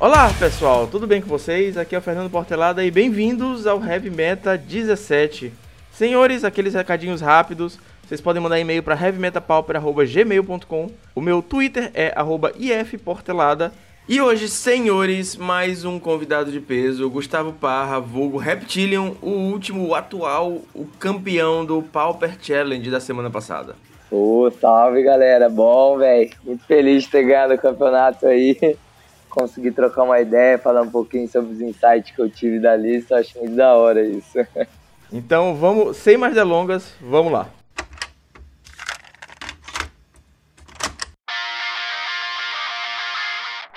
Olá pessoal, tudo bem com vocês? Aqui é o Fernando Portelada e bem-vindos ao Heavy Meta 17. Senhores, aqueles recadinhos rápidos, vocês podem mandar e-mail para heavymetapauper.gmail.com O meu Twitter é ifportelada. E hoje, senhores, mais um convidado de peso, Gustavo Parra, vulgo Reptilian, o último, o atual, o campeão do Pauper Challenge da semana passada. Ô, salve galera, bom, velho. Muito feliz de ter ganhado o campeonato aí. Consegui trocar uma ideia, falar um pouquinho sobre os insights que eu tive da lista, acho muito da hora isso. Então vamos, sem mais delongas, vamos lá.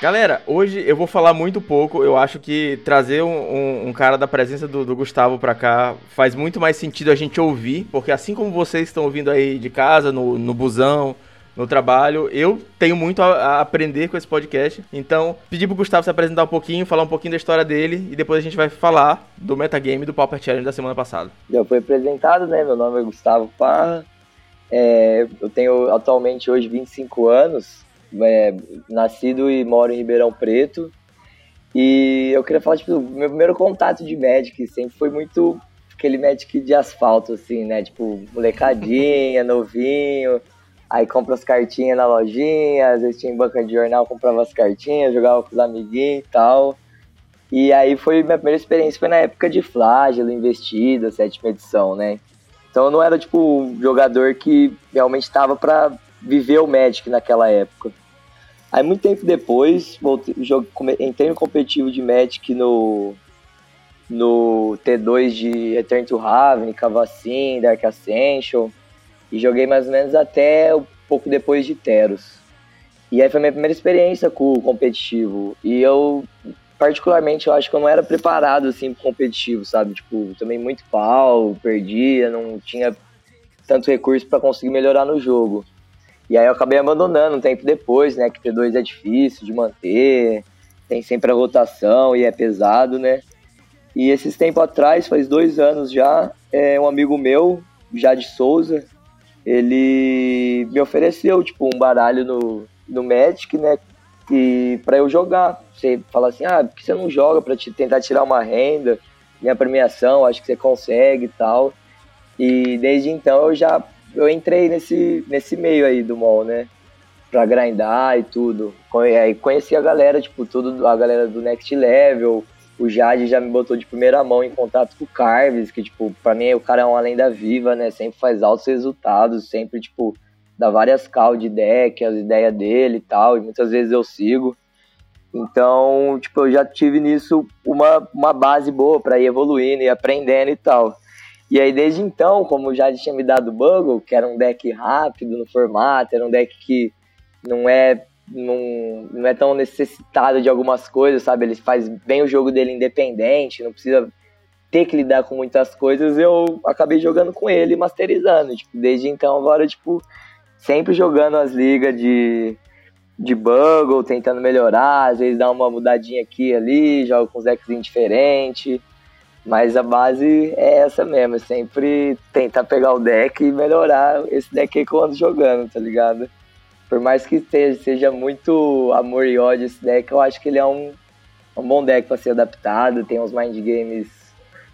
Galera, hoje eu vou falar muito pouco. Eu acho que trazer um, um, um cara da presença do, do, Gustavo pra cá faz muito mais sentido a gente ouvir, porque assim como vocês estão ouvindo aí de casa, no, no busão, no trabalho, eu tenho muito a, a, aprender com esse podcast. Então, pedi pro Gustavo se apresentar um pouquinho, falar um pouquinho da história dele e depois a gente vai falar do metagame do Pauper Challenge da semana passada. Já foi apresentado, né? Meu nome é Gustavo Parra. É, eu tenho atualmente hoje 25 anos é, nascido e moro em Ribeirão Preto. E eu queria falar, tipo, meu primeiro contato de Magic sempre foi muito aquele Magic de asfalto, assim, né? Tipo, molecadinha, novinho. Aí compra as cartinhas na lojinha, às vezes tinha em banca de jornal, comprava as cartinhas, jogava com os amiguinhos e tal. E aí foi minha primeira experiência, foi na época de Flágelo, Investida, sétima edição, né? Então eu não era, tipo, um jogador que realmente estava para viver o Magic naquela época. Aí, muito tempo depois, voltei, jogo, entrei no competitivo de Magic no, no T2 de Return to Raven, Cavacin, Dark Ascension, e joguei mais ou menos até um pouco depois de Teros. E aí foi minha primeira experiência com o competitivo. E eu, particularmente, eu acho que eu não era preparado, assim, pro competitivo, sabe? Tipo, também muito pau, perdia, não tinha tanto recurso para conseguir melhorar no jogo. E aí eu acabei abandonando um tempo depois, né? Que T2 é difícil de manter, tem sempre a rotação e é pesado, né? E esses tempos atrás, faz dois anos já, é, um amigo meu, Jade Souza, ele me ofereceu, tipo, um baralho no, no Magic, né? E para eu jogar. Você fala assim, ah, por que você não joga para te tentar tirar uma renda? Minha premiação, acho que você consegue e tal. E desde então eu já eu entrei nesse, nesse meio aí do mall, né? Pra grindar e tudo. Aí conheci a galera, tipo, tudo, a galera do Next Level. O Jade já me botou de primeira mão em contato com o Carves, que, tipo, pra mim o cara é uma lenda viva, né? Sempre faz altos resultados, sempre, tipo, dá várias cal de deck, as ideias dele e tal, e muitas vezes eu sigo. Então, tipo, eu já tive nisso uma, uma base boa para ir evoluindo e aprendendo e tal. E aí, desde então, como já tinha me dado Bugle, que era um deck rápido no formato, era um deck que não é, não, não é tão necessitado de algumas coisas, sabe? Ele faz bem o jogo dele independente, não precisa ter que lidar com muitas coisas, eu acabei jogando com ele masterizando. Tipo, desde então, agora, tipo, sempre jogando as ligas de, de Bugle, tentando melhorar, às vezes dá uma mudadinha aqui e ali, jogo com os decks diferentes. Mas a base é essa mesmo, é sempre tentar pegar o deck e melhorar esse deck aí que eu ando jogando, tá ligado? Por mais que seja muito amor e ódio esse deck, eu acho que ele é um, um bom deck para ser adaptado, tem uns mind games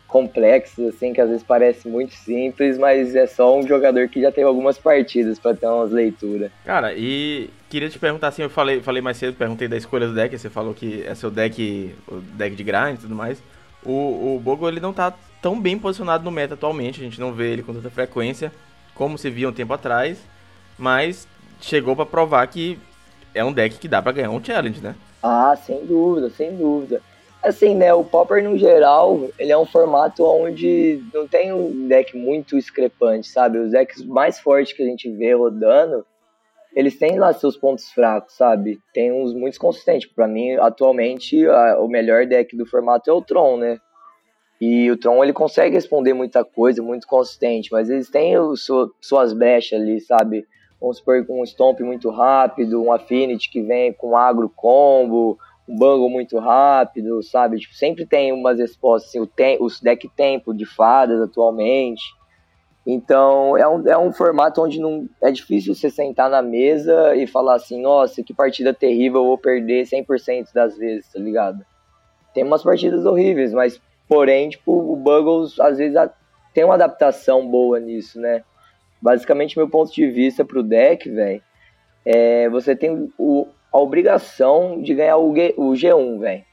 complexos, assim, que às vezes parece muito simples, mas é só um jogador que já teve algumas partidas para ter umas leituras. Cara, e queria te perguntar assim, eu falei, falei mais cedo, perguntei da escolha do deck, você falou que é seu deck, o deck de grind e tudo mais o, o Bogo ele não tá tão bem posicionado no meta atualmente, a gente não vê ele com tanta frequência como se via um tempo atrás, mas chegou para provar que é um deck que dá para ganhar um challenge, né? Ah, sem dúvida, sem dúvida. Assim, né, o Popper no geral, ele é um formato onde não tem um deck muito discrepante, sabe? Os decks mais fortes que a gente vê rodando, eles têm lá seus pontos fracos, sabe? Tem uns muito consistentes. Para mim, atualmente, a, o melhor deck do formato é o Tron, né? E o Tron ele consegue responder muita coisa, muito consistente, mas eles têm o, su, suas brechas ali, sabe? Vamos supor com um Stomp muito rápido, um Affinity que vem com agro combo, um Bungle muito rápido, sabe? Tipo, sempre tem umas respostas, assim, o, tem, o deck tempo de fadas atualmente. Então, é um, é um formato onde não é difícil você sentar na mesa e falar assim, nossa, que partida terrível, eu vou perder 100% das vezes, tá ligado? Tem umas partidas horríveis, mas, porém, tipo, o Buggles, às vezes, tem uma adaptação boa nisso, né? Basicamente, meu ponto de vista pro deck, velho, é você tem o, a obrigação de ganhar o, G, o G1, velho.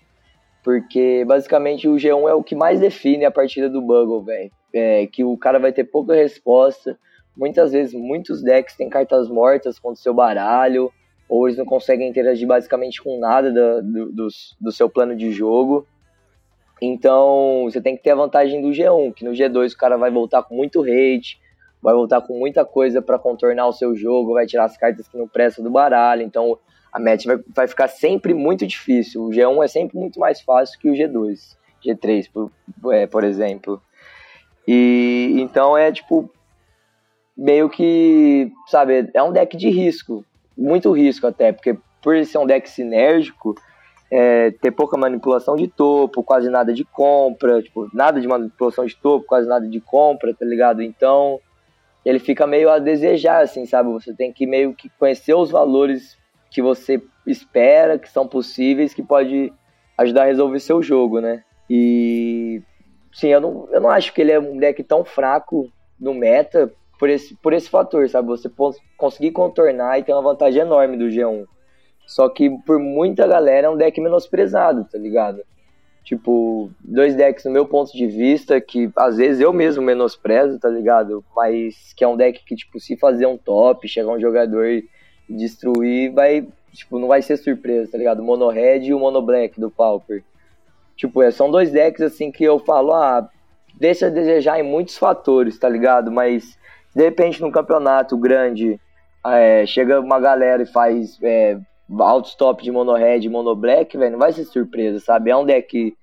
Porque, basicamente, o G1 é o que mais define a partida do Buggle, velho é, que o cara vai ter pouca resposta. Muitas vezes, muitos decks têm cartas mortas contra o seu baralho, ou eles não conseguem interagir basicamente com nada do, do, do, do seu plano de jogo. Então, você tem que ter a vantagem do G1, que no G2 o cara vai voltar com muito hate, vai voltar com muita coisa para contornar o seu jogo, vai tirar as cartas que não prestam do baralho. Então, a match vai, vai ficar sempre muito difícil. O G1 é sempre muito mais fácil que o G2, G3, por, é, por exemplo. E então é tipo meio que, sabe, é um deck de risco, muito risco até, porque por ser um deck sinérgico, é, ter pouca manipulação de topo, quase nada de compra, tipo, nada de manipulação de topo, quase nada de compra, tá ligado? Então, ele fica meio a desejar, assim, sabe? Você tem que meio que conhecer os valores que você espera, que são possíveis, que pode ajudar a resolver seu jogo, né? E sim, eu não, eu não acho que ele é um deck tão fraco no meta por esse, por esse fator, sabe? Você conseguir contornar e ter uma vantagem enorme do G1. Só que por muita galera é um deck menosprezado, tá ligado? Tipo, dois decks no meu ponto de vista, que às vezes eu mesmo menosprezo, tá ligado? Mas que é um deck que, tipo, se fazer um top, chegar um jogador e destruir, vai, tipo, não vai ser surpresa, tá ligado? O Mono Red e o Mono Black do Pauper. Tipo, é, são dois decks assim que eu falo, ah, deixa a desejar em muitos fatores, tá ligado? Mas de repente num campeonato grande é, chega uma galera e faz é, top de mono red mono black, velho, não vai ser surpresa, sabe? É um deck,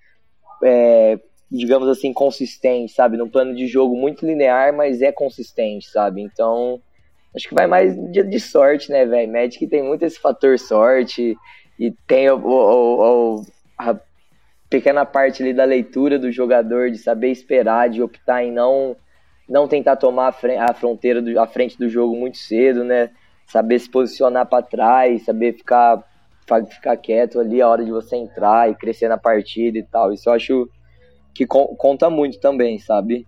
é, digamos assim, consistente, sabe? Num plano de jogo muito linear, mas é consistente, sabe? Então, acho que vai mais de, de sorte, né, velho? Magic tem muito esse fator sorte e tem o, o, o a pequena parte ali da leitura do jogador, de saber esperar, de optar em não não tentar tomar a, fronteira do, a frente do jogo muito cedo, né? Saber se posicionar para trás, saber ficar ficar quieto ali a hora de você entrar e crescer na partida e tal. Isso eu acho que conta muito também, sabe?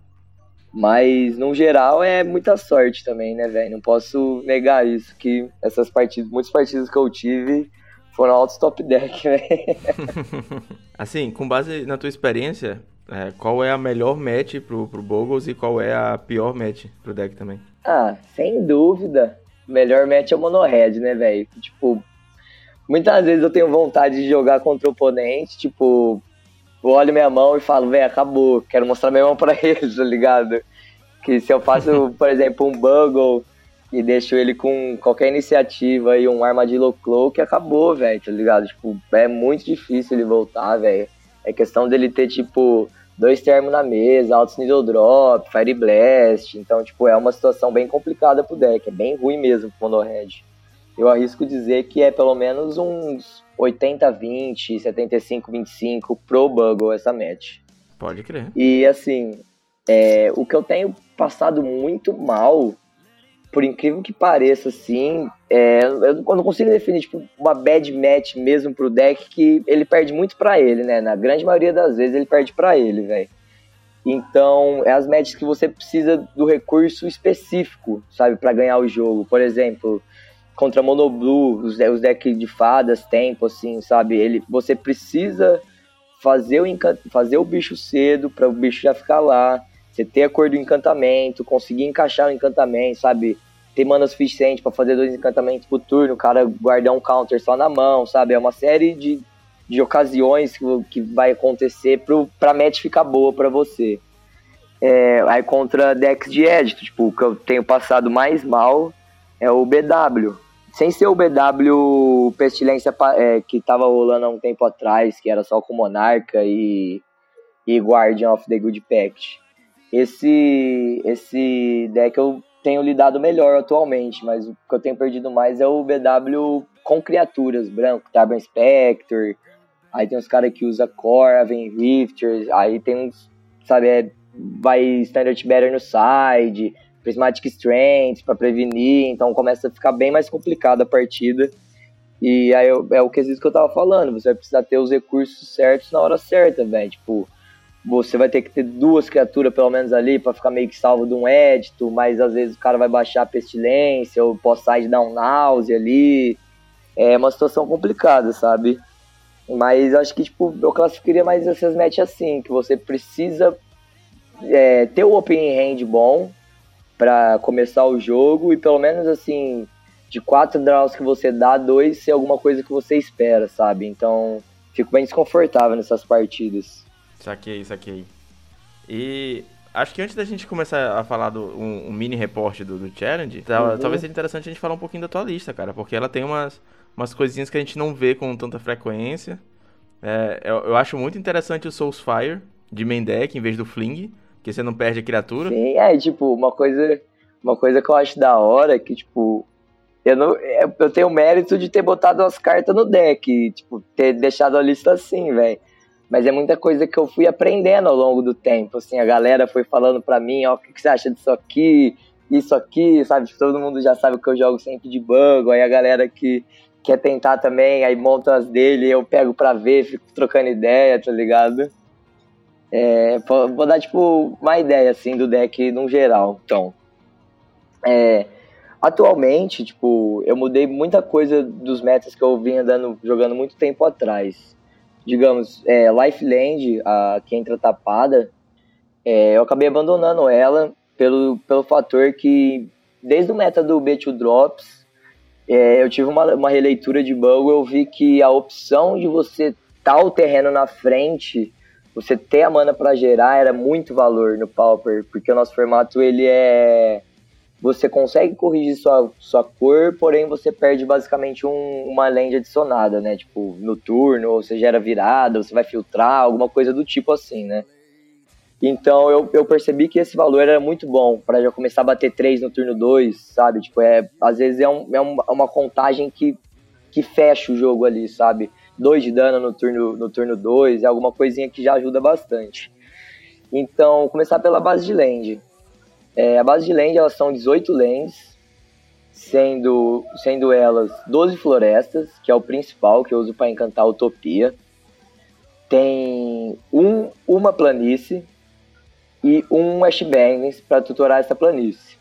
Mas no geral é muita sorte também, né, velho? Não posso negar isso que essas partidas, muitas partidas que eu tive foram altos top deck, velho. assim, com base na tua experiência, é, qual é a melhor match pro, pro Bogles e qual é a pior match pro deck também? Ah, sem dúvida. Melhor match é o Mono Red, né, velho? Tipo, muitas vezes eu tenho vontade de jogar contra o oponente, tipo, eu olho minha mão e falo, velho, acabou, quero mostrar minha mão pra eles, tá ligado? Que se eu faço, por exemplo, um Bugle e deixo ele com qualquer iniciativa e um armadillo cloak, acabou, velho, tá ligado? Tipo, é muito difícil ele voltar, velho. É questão dele ter, tipo, dois termos na mesa, altos needle drop, fire blast. Então, tipo, é uma situação bem complicada pro deck. É bem ruim mesmo pro mono red. Eu arrisco dizer que é pelo menos uns 80-20, 75-25 pro Buggle essa match. Pode crer. E assim, é, o que eu tenho passado muito mal por incrível que pareça, assim, é, eu não consigo definir tipo, uma bad match mesmo pro deck que ele perde muito para ele, né? Na grande maioria das vezes ele perde para ele, velho. Então, é as matches que você precisa do recurso específico, sabe, para ganhar o jogo. Por exemplo, contra Mono Blue, os, decks de fadas, tempo, assim, sabe? Ele, você precisa fazer o, fazer o bicho cedo para o bicho já ficar lá você ter a cor do encantamento, conseguir encaixar o encantamento, sabe? Ter mana suficiente para fazer dois encantamentos por turno, o cara guardar um counter só na mão, sabe? É uma série de, de ocasiões que, que vai acontecer pro, pra match ficar boa para você. É, aí contra decks de Edito, tipo, que eu tenho passado mais mal é o BW. Sem ser o BW Pestilência é, que tava rolando há um tempo atrás, que era só com Monarca e, e Guardian of the Good Pact esse, esse deck eu tenho lidado melhor atualmente, mas o que eu tenho perdido mais é o BW com criaturas, branco, Tavern Spectre, aí tem uns caras que usa Corvin, Rifters, aí tem uns, sabe, é, vai Standard Better no side, Prismatic Strength para prevenir, então começa a ficar bem mais complicada a partida. E aí é o quesito que eu tava falando, você vai precisar ter os recursos certos na hora certa, velho. Tipo, você vai ter que ter duas criaturas pelo menos ali para ficar meio que salvo de um édito, mas às vezes o cara vai baixar a pestilência ou pós-side dar um náusea ali. É uma situação complicada, sabe? Mas acho que tipo, eu classificaria mais essas matches assim, que você precisa é, ter o open hand bom para começar o jogo e pelo menos assim, de quatro draws que você dá, dois ser alguma coisa que você espera, sabe? Então, fico bem desconfortável nessas partidas. Saquei, saquei. E acho que antes da gente começar a falar do um, um mini reporte do, do Challenge, uhum. talvez seja interessante a gente falar um pouquinho da tua lista, cara, porque ela tem umas, umas coisinhas que a gente não vê com tanta frequência. É, eu, eu, acho muito interessante o Soulsfire de main deck em vez do Fling, que você não perde a criatura. Sim, é, tipo, uma coisa, uma coisa que eu acho da hora é que, tipo, eu, não, é, eu tenho o mérito de ter botado as cartas no deck, tipo, ter deixado a lista assim, velho mas é muita coisa que eu fui aprendendo ao longo do tempo, assim, a galera foi falando para mim, ó, o que, que, você acha disso aqui, isso aqui, sabe, tipo, todo mundo já sabe que eu jogo sempre de banco, aí a galera que quer tentar também, aí monta as dele, eu pego pra ver, fico trocando ideia, tá ligado? É, vou dar, tipo, uma ideia, assim, do deck no geral, então. É, atualmente, tipo, eu mudei muita coisa dos metas que eu vinha dando, jogando muito tempo atrás digamos, é, Lifeland, a que entra tapada, é, eu acabei abandonando ela pelo, pelo fator que, desde o meta do B2 Drops, é, eu tive uma, uma releitura de bug, eu vi que a opção de você tal tá o terreno na frente, você ter a mana para gerar, era muito valor no Pauper, porque o nosso formato ele é você consegue corrigir sua, sua cor, porém você perde basicamente um, uma lente adicionada, né? Tipo, no turno, ou você gera virada, você vai filtrar, alguma coisa do tipo assim, né? Então eu, eu percebi que esse valor era muito bom para já começar a bater 3 no turno 2, sabe? Tipo, é, às vezes é, um, é uma contagem que, que fecha o jogo ali, sabe? 2 de dano no turno no turno 2 é alguma coisinha que já ajuda bastante. Então, começar pela base de land. É, a base de land elas são 18 lands, sendo, sendo elas 12 florestas, que é o principal que eu uso para encantar a Utopia. Tem um, uma planície e um Ashbangers para tutorar essa planície.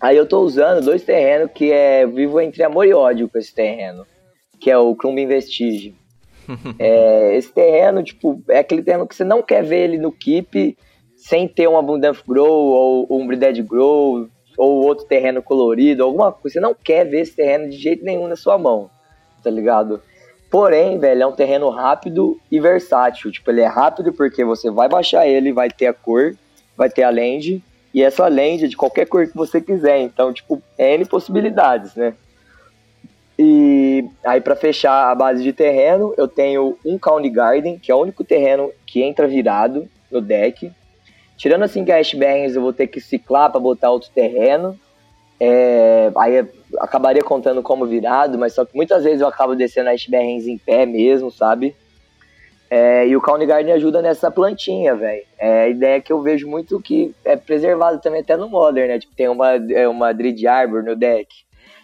Aí eu estou usando dois terrenos que é vivo entre amor e ódio com esse terreno, que é o Clumb Vestige. é, esse terreno, tipo, é aquele terreno que você não quer ver ele no keep sem ter um Abundant Grow ou, um Unbreeded Grow ou outro terreno colorido, alguma coisa. Você não quer ver esse terreno de jeito nenhum na sua mão, tá ligado? Porém, velho, é um terreno rápido e versátil. Tipo, ele é rápido porque você vai baixar ele, vai ter a cor, vai ter a land, e essa land é de qualquer cor que você quiser. Então, tipo, é N possibilidades, né? E aí, para fechar a base de terreno, eu tenho um County Garden, que é o único terreno que entra virado no deck. Tirando assim que a Ashburns eu vou ter que ciclar para botar outro terreno. É, aí acabaria contando como virado, mas só que muitas vezes eu acabo descendo a Ashburns em pé mesmo, sabe? É, e o County Garden ajuda nessa plantinha, velho. É a ideia que eu vejo muito que é preservado também até no Modern, né? Tipo, tem uma, é uma Dread Arbor no deck.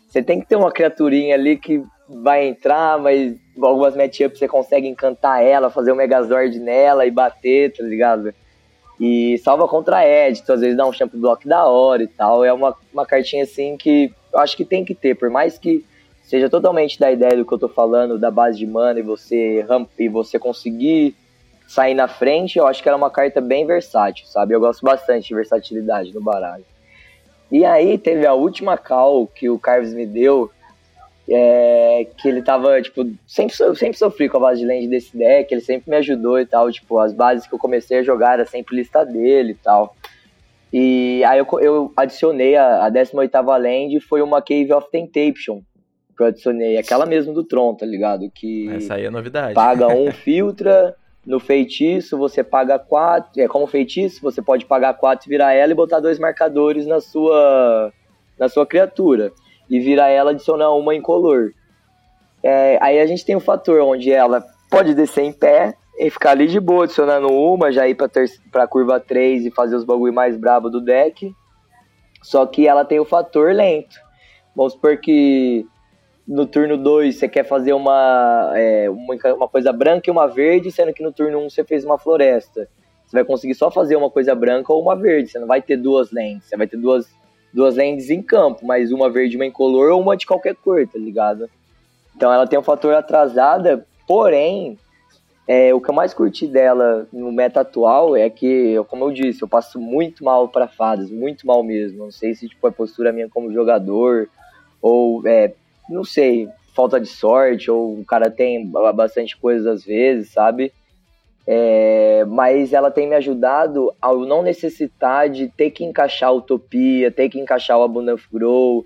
Você tem que ter uma criaturinha ali que vai entrar, mas algumas matchups você consegue encantar ela, fazer um Megazord nela e bater, tá ligado? E salva contra Edito, às vezes dá um champ block da hora e tal. É uma, uma cartinha assim que eu acho que tem que ter, por mais que seja totalmente da ideia do que eu tô falando, da base de mana e você, e você conseguir sair na frente, eu acho que era uma carta bem versátil, sabe? Eu gosto bastante de versatilidade no baralho. E aí teve a última call que o Carves me deu, é, que ele tava, tipo, sempre, sempre sofri com a base de land desse deck, ele sempre me ajudou e tal, tipo, as bases que eu comecei a jogar era sempre lista dele e tal. E aí eu, eu adicionei a, a 18ª land, foi uma Cave of Temptation, que eu adicionei, aquela mesmo do Tron, tá ligado? Que Essa aí é novidade. Paga um filtra, no feitiço você paga quatro, é como feitiço, você pode pagar quatro, virar ela e botar dois marcadores na sua, na sua criatura e virar ela adicionar uma incolor. É, aí a gente tem um fator onde ela pode descer em pé e ficar ali de boa, adicionando uma, já ir pra, pra curva 3 e fazer os bagulho mais brabo do deck. Só que ela tem o fator lento. Vamos supor que no turno 2 você quer fazer uma, é, uma, uma, coisa branca e uma verde, sendo que no turno 1 um você fez uma floresta. Você vai conseguir só fazer uma coisa branca ou uma verde. Você não vai ter duas lentes. Você vai ter duas, duas lentes em campo, mas uma verde, uma incolor ou uma de qualquer cor, tá ligado? Então ela tem um fator atrasada, porém, é, o que eu mais curti dela no meta atual é que, como eu disse, eu passo muito mal para fadas, muito mal mesmo. Não sei se tipo, é postura minha como jogador, ou é, não sei, falta de sorte, ou o cara tem bastante coisas às vezes, sabe? É, mas ela tem me ajudado a não necessitar de ter que encaixar a Utopia, ter que encaixar o Abundant Grow,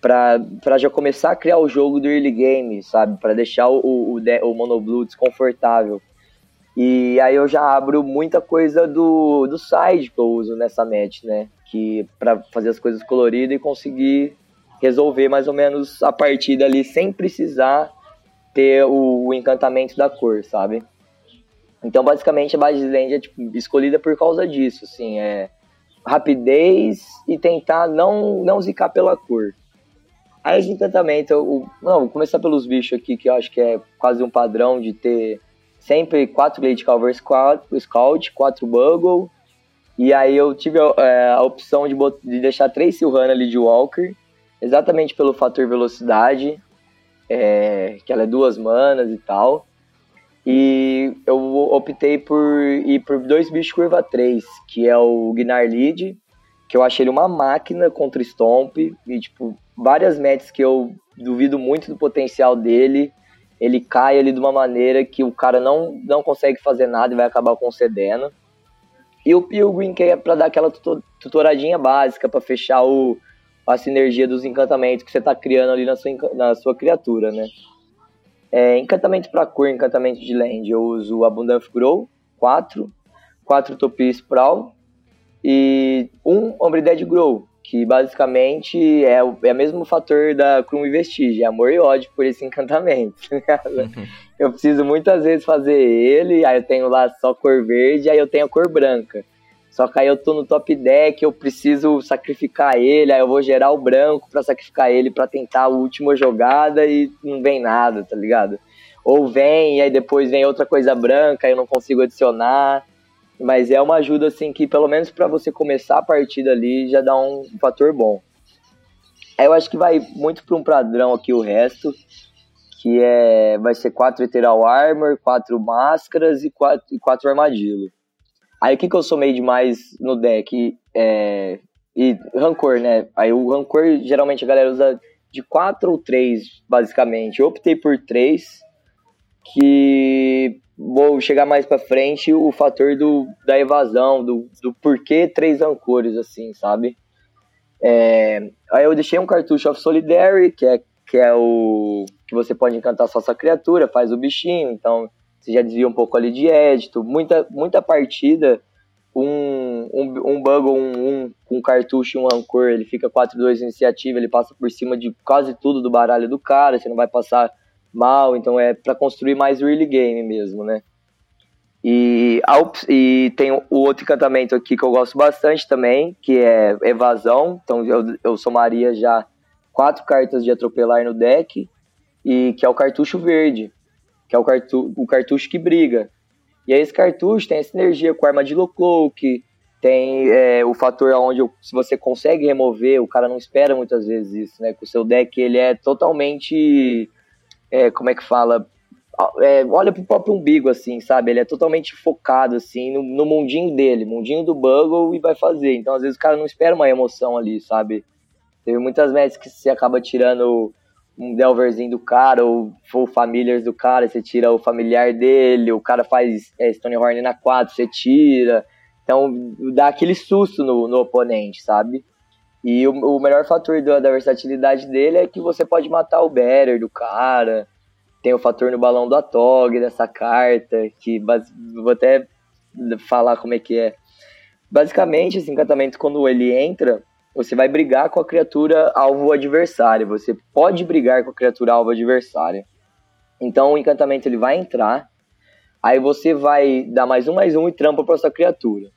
para já começar a criar o jogo do early game, sabe? Para deixar o, o, o Monoblue desconfortável. E aí eu já abro muita coisa do, do side que eu uso nessa match, né? Que para fazer as coisas coloridas e conseguir resolver mais ou menos a partida ali sem precisar ter o, o encantamento da cor, sabe? Então, basicamente, a base land é tipo, escolhida por causa disso, assim, é rapidez e tentar não, não zicar pela cor. Aí os encantamentos, eu, não, vou começar pelos bichos aqui, que eu acho que é quase um padrão de ter sempre quatro Glade Calver Scout, quatro Buggle, e aí eu tive é, a opção de, de deixar três Silhana ali de Walker, exatamente pelo fator velocidade, é, que ela é duas manas e tal. E eu optei por ir por dois bichos curva 3, que é o Gnar Lead, que eu achei ele uma máquina contra Stomp, e tipo, várias matches que eu duvido muito do potencial dele. Ele cai ali de uma maneira que o cara não, não consegue fazer nada e vai acabar concedendo. E o Pilgrim, que é pra dar aquela tutoradinha básica, para fechar o, a sinergia dos encantamentos que você tá criando ali na sua, na sua criatura, né? É, encantamento para cor, encantamento de land, eu uso Abundant Grow, 4, 4 Topi Sprawl e um Dead Grow, que basicamente é o, é o mesmo fator da Krum e Vestige, é amor e ódio por esse encantamento. Tá uhum. eu preciso muitas vezes fazer ele, aí eu tenho lá só cor verde, aí eu tenho a cor branca. Só que aí eu tô no top deck, eu preciso sacrificar ele, aí eu vou gerar o branco para sacrificar ele para tentar a última jogada e não vem nada, tá ligado? Ou vem e aí depois vem outra coisa branca, eu não consigo adicionar. Mas é uma ajuda assim que pelo menos para você começar a partida ali já dá um fator bom. Aí eu acho que vai muito para um padrão aqui o resto, que é vai ser quatro Ethereal Armor, quatro máscaras e quatro, e quatro. Aí o que, que eu somei demais no deck? É, e rancor, né? Aí o rancor geralmente a galera usa de quatro ou três, basicamente. Eu optei por três, que vou chegar mais para frente o fator do, da evasão, do, do porquê três rancores, assim, sabe? É, aí eu deixei um cartucho of Solidarity, que é, que é o que você pode encantar só sua criatura, faz o bichinho, então você já desvia um pouco ali de édito. Muita, muita partida, um, um, um bug um, um com cartucho e um rancor, ele fica 4-2 iniciativa, ele passa por cima de quase tudo do baralho do cara, você não vai passar mal, então é para construir mais o early game mesmo, né? E, e tem o outro encantamento aqui que eu gosto bastante também, que é evasão. Então eu, eu somaria já quatro cartas de atropelar no deck, e que é o cartucho verde que é o, cartu o cartucho que briga. E aí esse cartucho tem essa energia com a armadillo cloak, tem é, o fator onde se você consegue remover, o cara não espera muitas vezes isso, né? Que o seu deck ele é totalmente, é, como é que fala, é, olha pro próprio umbigo assim, sabe? Ele é totalmente focado assim no, no mundinho dele, mundinho do Buggle e vai fazer. Então às vezes o cara não espera uma emoção ali, sabe? Teve muitas matches que você acaba tirando um Delverzinho do cara, ou full familiars do cara, você tira o familiar dele, o cara faz é, Stonehorn na 4, você tira. Então dá aquele susto no, no oponente, sabe? E o, o melhor fator da, da, versatilidade dele é que você pode matar o better do cara. Tem o fator no balão do Atog, dessa carta, que vou até falar como é que é. Basicamente, esse encantamento, quando ele entra, você vai brigar com a criatura alvo adversária. Você pode brigar com a criatura alvo adversária. Então o encantamento ele vai entrar. Aí você vai dar mais um, mais um e trampa para sua criatura.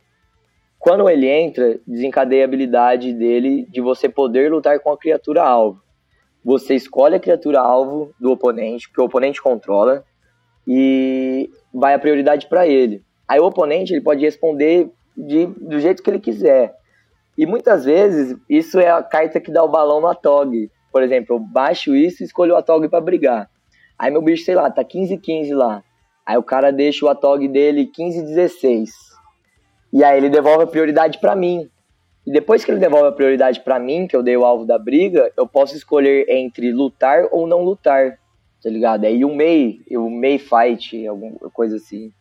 Quando ele entra, desencadeia a habilidade dele de você poder lutar com a criatura alvo. Você escolhe a criatura alvo do oponente, que o oponente controla, e vai a prioridade para ele. Aí o oponente ele pode responder de, do jeito que ele quiser. E muitas vezes isso é a carta que dá o balão no Atog. Por exemplo, eu baixo isso e escolho o Atog para brigar. Aí meu bicho, sei lá, tá 15-15 lá. Aí o cara deixa o Atog dele 15-16. E aí ele devolve a prioridade para mim. E depois que ele devolve a prioridade para mim, que eu dei o alvo da briga, eu posso escolher entre lutar ou não lutar, tá ligado? Aí o Mei, o Mei Fight, alguma coisa assim.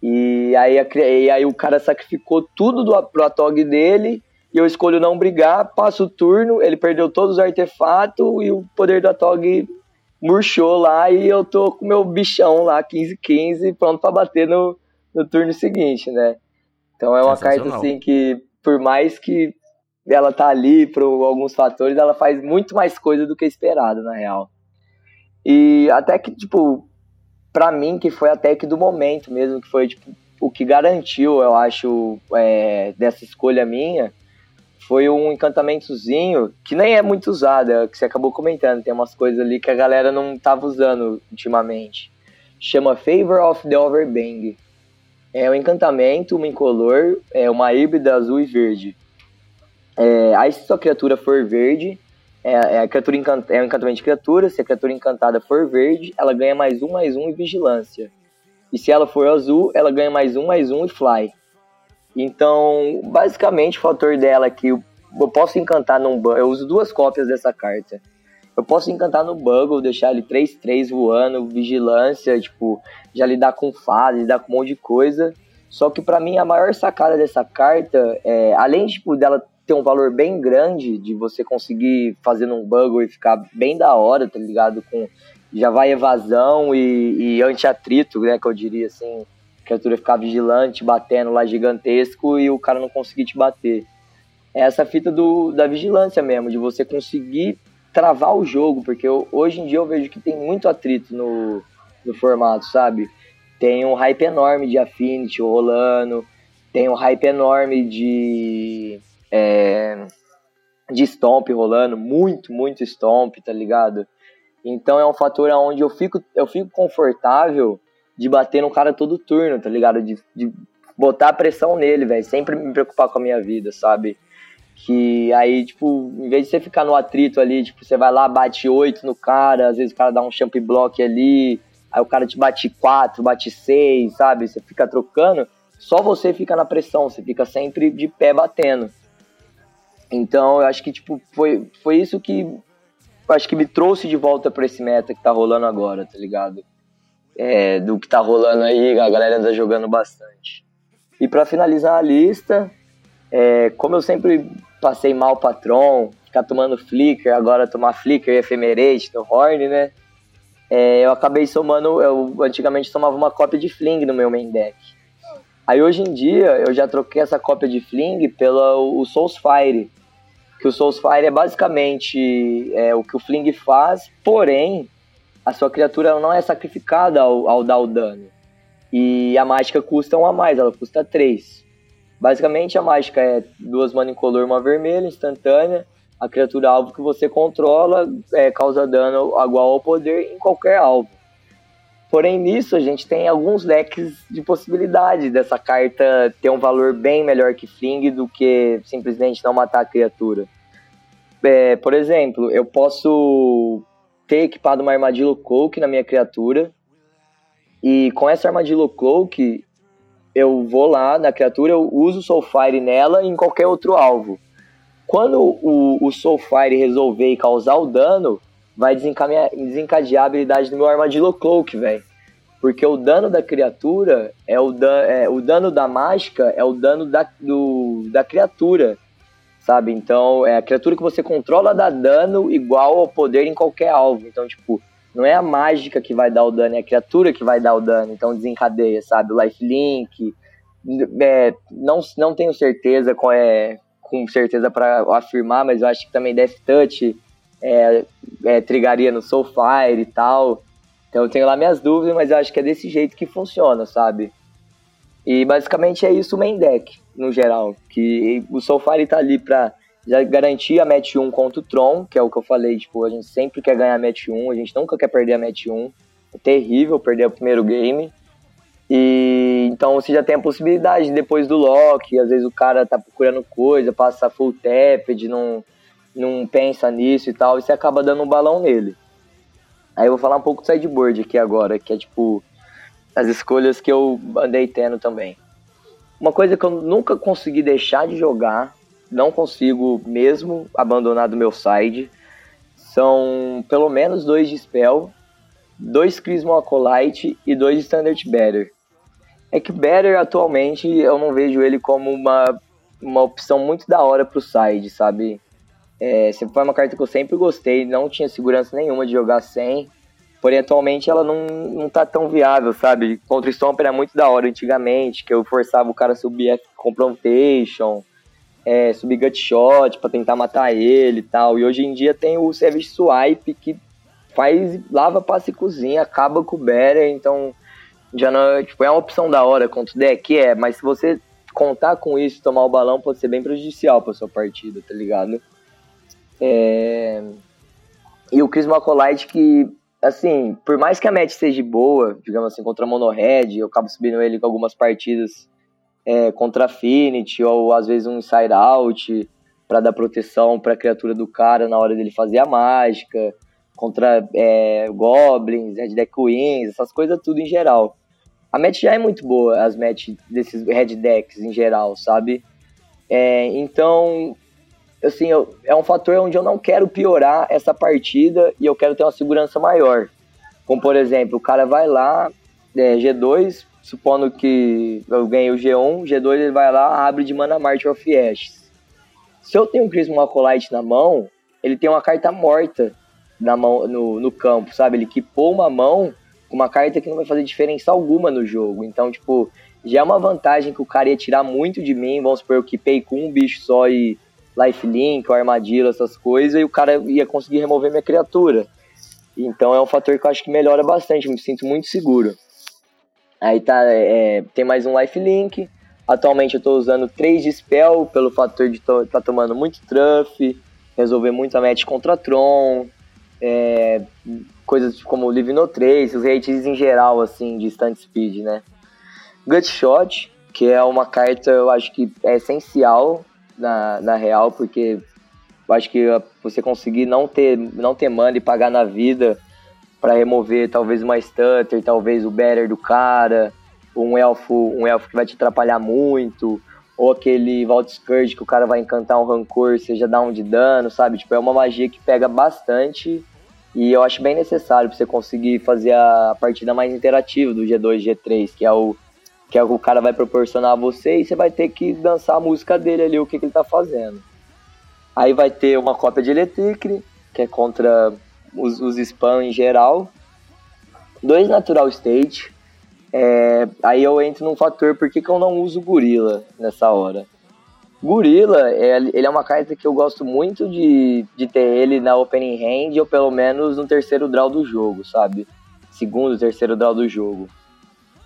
E aí, e aí o cara sacrificou tudo do, pro Atog dele, e eu escolho não brigar, passo o turno, ele perdeu todos os artefatos, e o poder do Atog murchou lá, e eu tô com meu bichão lá, 15-15, pronto para bater no, no turno seguinte, né? Então é uma carta assim que, por mais que ela tá ali por alguns fatores, ela faz muito mais coisa do que esperado, na real. E até que, tipo, pra mim, que foi até que do momento mesmo, que foi, tipo, o que garantiu, eu acho, é, dessa escolha minha, foi um encantamentozinho que nem é muito usado, é que você acabou comentando, tem umas coisas ali que a galera não tava usando ultimamente. Chama Favor of the Overbang. É um encantamento, uma incolor, é uma híbrida azul e verde. É, aí se sua criatura for verde, é, é, a criatura encant... é um encantamento de criatura, se a criatura encantada for verde, ela ganha mais um, mais um e vigilância. E se ela for azul, ela ganha mais um, mais um e fly. Então, basicamente, o fator dela é que eu posso encantar num... Eu uso duas cópias dessa carta. Eu posso encantar no Buggle, deixar ele 3-3 voando, vigilância, tipo, já lidar com fase, lidar com um monte de coisa. Só que para mim a maior sacada dessa carta é, além tipo, dela ter um valor bem grande, de você conseguir fazer num Buggle e ficar bem da hora, tá ligado? Com já vai evasão e, e anti-atrito, né? Que eu diria assim, a criatura ficar vigilante, batendo lá gigantesco e o cara não conseguir te bater. É essa fita do, da vigilância mesmo, de você conseguir travar o jogo, porque eu, hoje em dia eu vejo que tem muito atrito no, no formato, sabe? Tem um hype enorme de Affinity rolando, tem um hype enorme de. É, de Stomp rolando, muito, muito Stomp, tá ligado? Então é um fator onde eu fico, eu fico confortável de bater no cara todo turno, tá ligado? De, de botar pressão nele, velho. Sempre me preocupar com a minha vida, sabe? Que aí, tipo, em vez de você ficar no atrito ali, tipo, você vai lá, bate oito no cara, às vezes o cara dá um champ block ali, aí o cara te bate quatro, bate seis, sabe? Você fica trocando, só você fica na pressão, você fica sempre de pé batendo. Então, eu acho que, tipo, foi, foi isso que acho que me trouxe de volta pra esse meta que tá rolando agora, tá ligado? É, do que tá rolando aí, a galera anda jogando bastante. E para finalizar a lista, é, como eu sempre passei mal patrão, ficar tomando flicker, agora tomar flicker e ephemerate no horn, né? É, eu acabei somando, eu antigamente tomava uma cópia de fling no meu main deck. Aí hoje em dia eu já troquei essa cópia de fling pelo Soulsfire, que o Soulsfire é basicamente é, o que o fling faz, porém a sua criatura não é sacrificada ao, ao dar o dano. E a mágica custa um a mais, ela custa 3. Basicamente, a mágica é duas mana incolor, uma vermelha, instantânea. A criatura alvo que você controla é, causa dano igual ao poder em qualquer alvo. Porém, nisso a gente tem alguns decks de possibilidade dessa carta ter um valor bem melhor que Fling do que simplesmente não matar a criatura. É, por exemplo, eu posso ter equipado uma Armadillo Cloak na minha criatura, e com essa Armadillo Cloak eu vou lá na criatura, eu uso Soulfire nela e em qualquer outro alvo. Quando o, o Soulfire resolver causar o dano, vai desencadear a habilidade do meu Armadillo Cloak, velho. Porque o dano da criatura é o, é, o dano da mágica é o dano da, do, da criatura, sabe? Então, é a criatura que você controla dá dano igual ao poder em qualquer alvo. Então, tipo, não é a mágica que vai dar o dano, é a criatura que vai dar o dano. Então desencadeia, sabe? O lifelink. É, não, não tenho certeza com, é, com certeza para afirmar, mas eu acho que também Death Touch é, é, trigaria no Soulfire e tal. Então eu tenho lá minhas dúvidas, mas eu acho que é desse jeito que funciona, sabe? E basicamente é isso o main deck, no geral. Que o Soulfire tá ali pra já garantir a match 1 contra o Tron, que é o que eu falei, tipo, a gente sempre quer ganhar a match 1, a gente nunca quer perder a match 1. É terrível perder o primeiro game. E então você já tem a possibilidade depois do lock, às vezes o cara tá procurando coisa, passa full tapped, não, não pensa nisso e tal, e você acaba dando um balão nele. Aí eu vou falar um pouco do sideboard aqui agora, que é tipo as escolhas que eu andei tendo também. Uma coisa que eu nunca consegui deixar de jogar, não consigo mesmo abandonar do meu side, são pelo menos dois de spell, dois Chrismo Acolyte e dois Standard Better. É que Better atualmente eu não vejo ele como uma, uma opção muito da hora pro side, sabe? É, sempre foi uma carta que eu sempre gostei, não tinha segurança nenhuma de jogar sem. Porém, atualmente ela não, não tá tão viável, sabe? Contra o Stomper era muito da hora antigamente, que eu forçava o cara a subir Confrontation, é, subir Gut Shot pra tentar matar ele e tal. E hoje em dia tem o Service Swipe que faz lava, passa e cozinha, acaba com o Better, então já não, tipo, é uma opção da hora contra o deck, é, mas se você contar com isso tomar o balão pode ser bem prejudicial pra sua partida, tá ligado? É... E o Chris McCollite que, assim, por mais que a match seja boa, digamos assim, contra Monohead, eu acabo subindo ele com algumas partidas é, contra Affinity, ou às vezes um Inside Out, para dar proteção para a criatura do cara na hora dele fazer a mágica, contra é, Goblins, Red Deck Queens, essas coisas tudo em geral. A match já é muito boa, as matches desses Red Decks em geral, sabe? É, então, assim, eu, é um fator onde eu não quero piorar essa partida e eu quero ter uma segurança maior. Como, por exemplo, o cara vai lá, é, G2, supondo que eu ganhei o G1, G2 ele vai lá, abre de mana March of. Se eu tenho um Christmas Acolyte na mão, ele tem uma carta morta na mão, no, no campo, sabe? Ele equipou uma mão com uma carta que não vai fazer diferença alguma no jogo. Então, tipo, já é uma vantagem que o cara ia tirar muito de mim. Vamos supor, eu equipei com um bicho só e lifelink, ou armadilha, essas coisas, e o cara ia conseguir remover minha criatura. Então é um fator que eu acho que melhora bastante, me sinto muito seguro. Aí tá, é, tem mais um lifelink. Atualmente eu tô usando 3 de spell, pelo fator de estar tá tomando muito truff, resolver muito a match contra Tron, é, coisas como Live No 3, os rates em geral, assim, de instant speed, né? Gut Shot, que é uma carta, eu acho que é essencial na, na real, porque eu acho que você conseguir não ter, não ter mana e pagar na vida para remover talvez uma stutter, talvez o better do cara, um elfo, um elfo que vai te atrapalhar muito, ou aquele Vault Scourge que o cara vai encantar um rancor, seja dar um de dano, sabe? Tipo, é uma magia que pega bastante e eu acho bem necessário para você conseguir fazer a partida mais interativa do G2 G3, que é o que é o cara vai proporcionar a você e você vai ter que dançar a música dele ali, o que, que ele tá fazendo. Aí vai ter uma cópia de Electric, que é contra os, os spam em geral. Dois Natural State. É, aí eu entro num fator, por que, que eu não uso Gorila nessa hora? Gorila, é, ele é uma carta que eu gosto muito de, de ter ele na opening hand, ou pelo menos no terceiro draw do jogo, sabe? Segundo, terceiro draw do jogo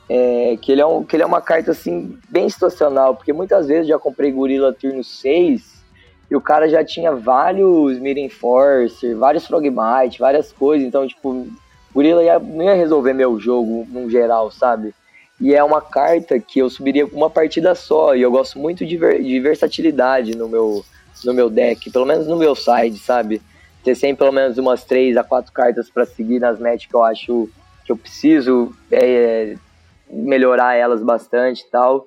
é, que, ele é um, que ele é uma carta assim bem situacional, porque muitas vezes já comprei Gorila turno 6 e o cara já tinha vários Mirror Forcer, vários Frogmite, várias coisas, então tipo, Gorila ia, não ia resolver meu jogo no geral, sabe? E é uma carta que eu subiria com uma partida só, e eu gosto muito de, ver, de versatilidade no meu, no meu deck, pelo menos no meu side, sabe? Ter sempre pelo menos umas 3 a 4 cartas para seguir nas matches que eu acho que eu preciso é, melhorar elas bastante e tal.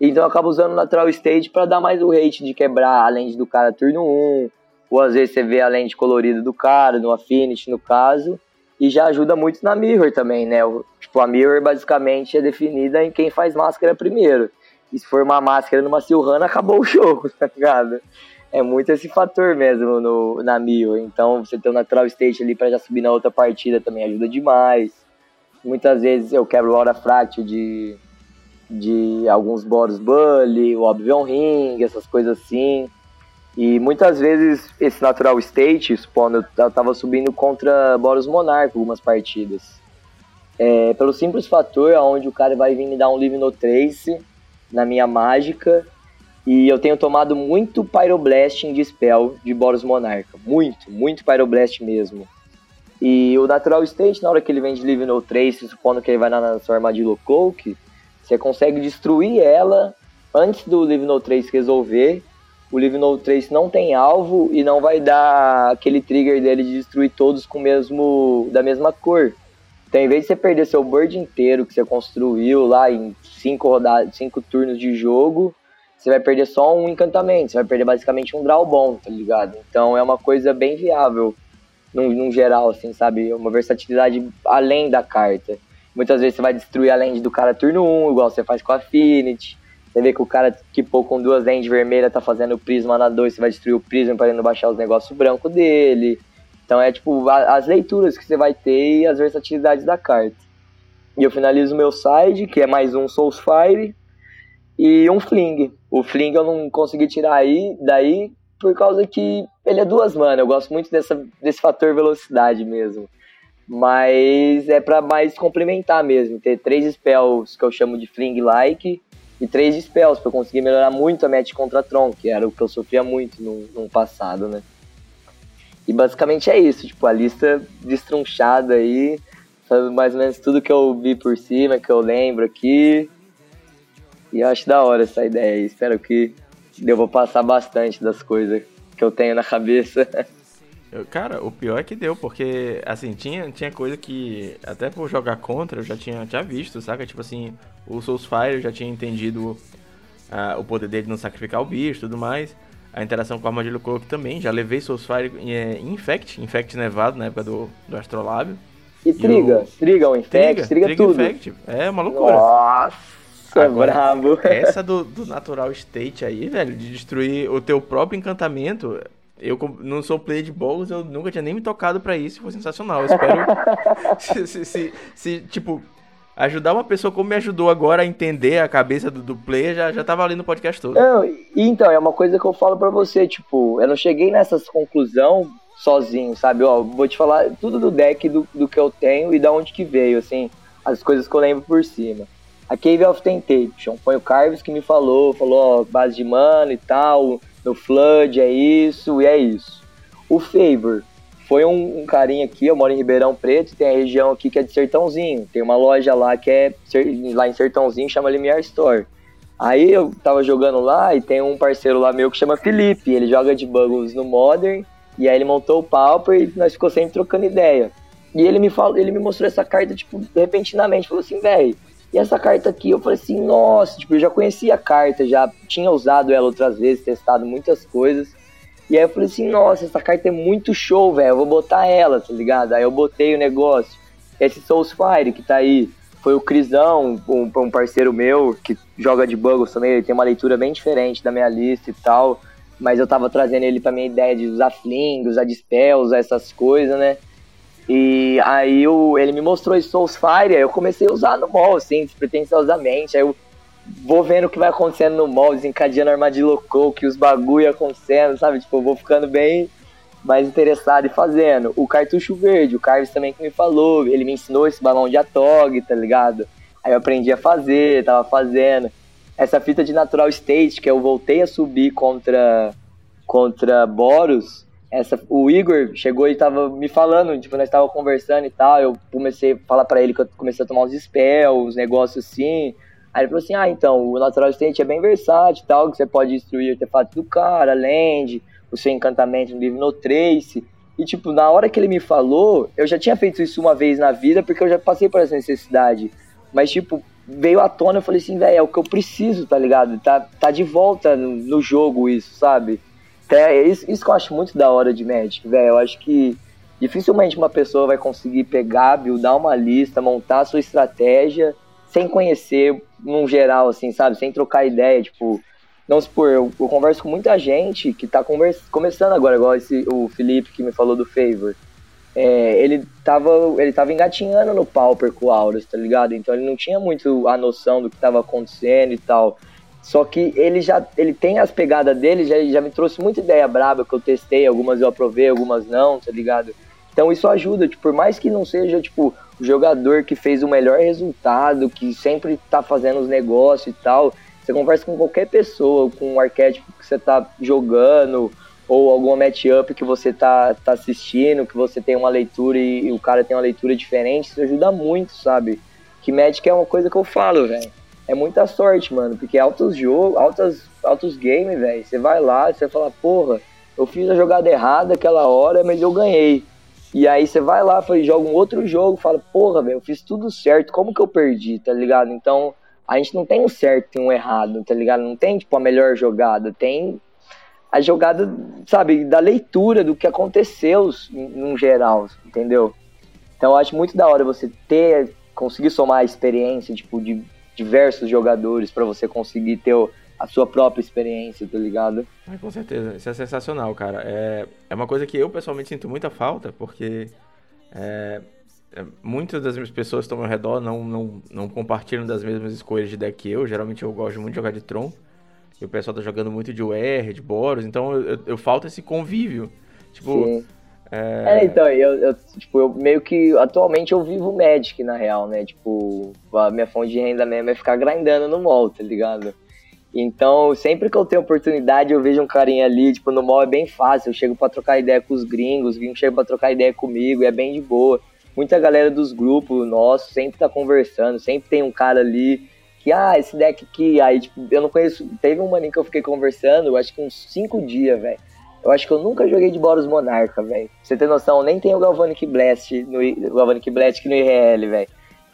Então eu acabo usando o Natural Stage para dar mais o rate de quebrar a lente do cara turno 1, ou às vezes você vê a lente colorida do cara, no Affinity no caso, e já ajuda muito na Mirror também, né? Tipo, a Mirror basicamente é definida em quem faz máscara primeiro. E se for uma máscara numa Silhana, acabou o jogo, tá ligado? É muito esse fator mesmo no, na Mirror. Então você ter o Natural State ali para já subir na outra partida também ajuda demais. Muitas vezes eu quebro o Aura Fractal de, de alguns Boros Bully, o Oblivion Ring, essas coisas assim. E muitas vezes esse Natural State, supondo, eu tava subindo contra Boros Monarch algumas partidas. É, pelo simples fator onde o cara vai vir me dar um Live No Trace na minha mágica. E eu tenho tomado muito Pyroblast em Dispel de Boros Monarca. Muito, muito Pyroblast mesmo. E o Natural State, na hora que ele vem de No Trace, supondo que ele vai na sua armadilha Cloak, você consegue destruir ela antes do No Trace resolver. O No Trace não tem alvo e não vai dar aquele trigger dele de destruir todos com mesmo da mesma cor. Então, em vez de você perder seu bird inteiro que você construiu lá em cinco rodadas, cinco turnos de jogo, você vai perder só um encantamento, você vai perder basicamente um draw bom, tá ligado? Então é uma coisa bem viável num, num geral, assim, sabe? Uma versatilidade além da carta. Muitas vezes você vai destruir a land do cara turno 1, igual você faz com a Affinity. Você vê que o cara que pô com duas land vermelhas tá fazendo o prisma na 2, você vai destruir o prisma para ele não baixar os negócios branco dele. Então é tipo a, as leituras que você vai ter e as versatilidades da carta. E eu finalizo o meu side, que é mais um Soulsfire, e um Fling. O Fling eu não consegui tirar aí, daí por causa que ele é duas mana. Eu gosto muito dessa, desse fator velocidade mesmo. Mas é para mais complementar mesmo. Ter três spells que eu chamo de Fling-like e três spells para conseguir melhorar muito a match contra Tron, que era o que eu sofria muito no, no passado, né? E basicamente é isso, tipo, a lista destrunchada aí, mais ou menos tudo que eu vi por cima, que eu lembro aqui. E eu acho da hora essa ideia. Espero que eu vou passar bastante das coisas que eu tenho na cabeça. Cara, o pior é que deu, porque, assim, tinha, tinha coisa que, até por jogar contra, eu já tinha, tinha visto, saca? Tipo assim, o Soulsfire eu já tinha entendido uh, o poder dele não sacrificar o bicho e tudo mais. A interação com a Armadilho Cloak também, já levei Soulsfire em, é, Infect, Infect Nevado na época do, do Astrolábio. E, e triga, o... triga o Infect, triga, triga, triga tudo. Infect. É uma loucura. Nossa! Agora, brabo. Essa do, do Natural State aí, velho, de destruir o teu próprio encantamento. Eu não sou player de Bolos, eu nunca tinha nem me tocado para isso, foi sensacional. Eu espero. se, se, se, se, tipo, ajudar uma pessoa como me ajudou agora a entender a cabeça do, do player, já, já tava ali no podcast todo. Não, então, é uma coisa que eu falo para você, tipo, eu não cheguei nessas conclusão sozinho, sabe? Ó, vou te falar tudo do deck, do, do que eu tenho e da onde que veio, assim, as coisas que eu lembro por cima. A Cave of Temptation. Foi o Carves que me falou, falou, ó, base de mana e tal, no Flood é isso e é isso. O Favor foi um, um, carinha aqui, eu moro em Ribeirão Preto, tem a região aqui que é de Sertãozinho. Tem uma loja lá que é lá em Sertãozinho, chama Limiar Store. Aí eu tava jogando lá e tem um parceiro lá meu que chama Felipe, ele joga de Buggles no Modern, e aí ele montou o Pauper e nós ficou sempre trocando ideia. E ele me falou, ele me mostrou essa carta, tipo, repentinamente, falou assim, velho, e essa carta aqui, eu falei assim, nossa, tipo, eu já conhecia a carta, já tinha usado ela outras vezes, testado muitas coisas. E aí eu falei assim, nossa, essa carta é muito show, velho, eu vou botar ela, tá ligado? Aí eu botei o negócio. Esse Soulsfire que tá aí, foi o Crisão, um, um parceiro meu, que joga de Buggles também, ele tem uma leitura bem diferente da minha lista e tal. Mas eu tava trazendo ele pra minha ideia de usar Fling, usar Dispel, usar essas coisas, né? E aí eu, ele me mostrou esse aí eu comecei a usar no mall, assim, despretensiosamente. Aí eu vou vendo o que vai acontecendo no mall, desencadeando armadilha que os bagulho acontecendo, sabe? Tipo, eu vou ficando bem mais interessado e fazendo. O cartucho verde, o Carlos também que me falou, ele me ensinou esse balão de Atog, tá ligado? Aí eu aprendi a fazer, tava fazendo. Essa fita de Natural State, que eu voltei a subir contra, contra Boros, essa, o Igor chegou e tava me falando, tipo, nós tava conversando e tal, eu comecei a falar para ele que eu comecei a tomar uns spells, uns negócios assim. Aí ele falou assim: "Ah, então, o Natural é bem versátil tal, que você pode destruir o artefato do cara, land, o seu encantamento no livro no trace". E tipo, na hora que ele me falou, eu já tinha feito isso uma vez na vida, porque eu já passei por essa necessidade. Mas tipo, veio à tona, eu falei assim, velho, é o que eu preciso, tá ligado? Tá, tá de volta no, no jogo isso, sabe? É, isso, isso que eu acho muito da hora de Magic, velho. Eu acho que dificilmente uma pessoa vai conseguir pegar, buildar uma lista, montar a sua estratégia sem conhecer num geral, assim, sabe? Sem trocar ideia, tipo... Não se por, eu, eu, converso com muita gente que tá conversa, começando agora, igual esse, o Felipe que me falou do Favor. É, ele, tava, ele tava engatinhando no Pauper com o Auras, tá ligado? Então ele não tinha muito a noção do que tava acontecendo e tal. Só que ele já ele tem as pegadas dele, já, já me trouxe muita ideia braba que eu testei, algumas eu aprovei, algumas não, tá ligado? Então isso ajuda, tipo, por mais que não seja, tipo, o jogador que fez o melhor resultado, que sempre tá fazendo os negócios e tal, você conversa com qualquer pessoa, com o arquétipo que você tá jogando, ou alguma matchup que você tá, tá assistindo, que você tem uma leitura e, e, o cara tem uma leitura diferente, isso ajuda muito, sabe? Que Magic é uma coisa que eu falo, velho. É muita sorte, mano, porque altos jogos, altos, altos games, velho. Você vai lá, você fala, porra, eu fiz a jogada errada aquela hora, mas eu ganhei. E aí você vai lá, joga um outro jogo, fala, porra, velho, eu fiz tudo certo, como que eu perdi, tá ligado? Então, a gente não tem um certo e um errado, tá ligado? Não tem, tipo, a melhor jogada, tem a jogada, sabe, da leitura do que aconteceu no geral, entendeu? Então eu acho muito da hora você ter, conseguir somar a experiência, tipo, de diversos jogadores para você conseguir ter a sua própria experiência, tá ligado? Ah, com certeza, isso é sensacional, cara. É, é uma coisa que eu pessoalmente sinto muita falta, porque é, é, muitas das minhas pessoas que estão ao meu redor não, não, não compartilham das mesmas escolhas de deck que eu. Geralmente eu gosto muito de jogar de Tron. E o pessoal tá jogando muito de UR, de Boros, então eu, eu, eu falta esse convívio. Tipo. Sim. É... é, então, eu, eu, tipo, eu meio que atualmente eu vivo Magic na real, né? Tipo, a minha fonte de renda mesmo é ficar grindando no mall, tá ligado? Então, sempre que eu tenho oportunidade, eu vejo um carinha ali, tipo, no mall é bem fácil, eu chego para trocar ideia com os gringos, os gringos chegam pra trocar ideia comigo, é bem de boa. Muita galera dos grupos nossos sempre tá conversando, sempre tem um cara ali que, ah, esse deck aqui, aí, tipo, eu não conheço. Teve um maninho que eu fiquei conversando, acho que uns 5 dias, velho. Eu acho que eu nunca joguei de Boros Monarca, velho. Você tem noção, nem tem o Galvanic Blast no Galvanic Blast no IRL, velho.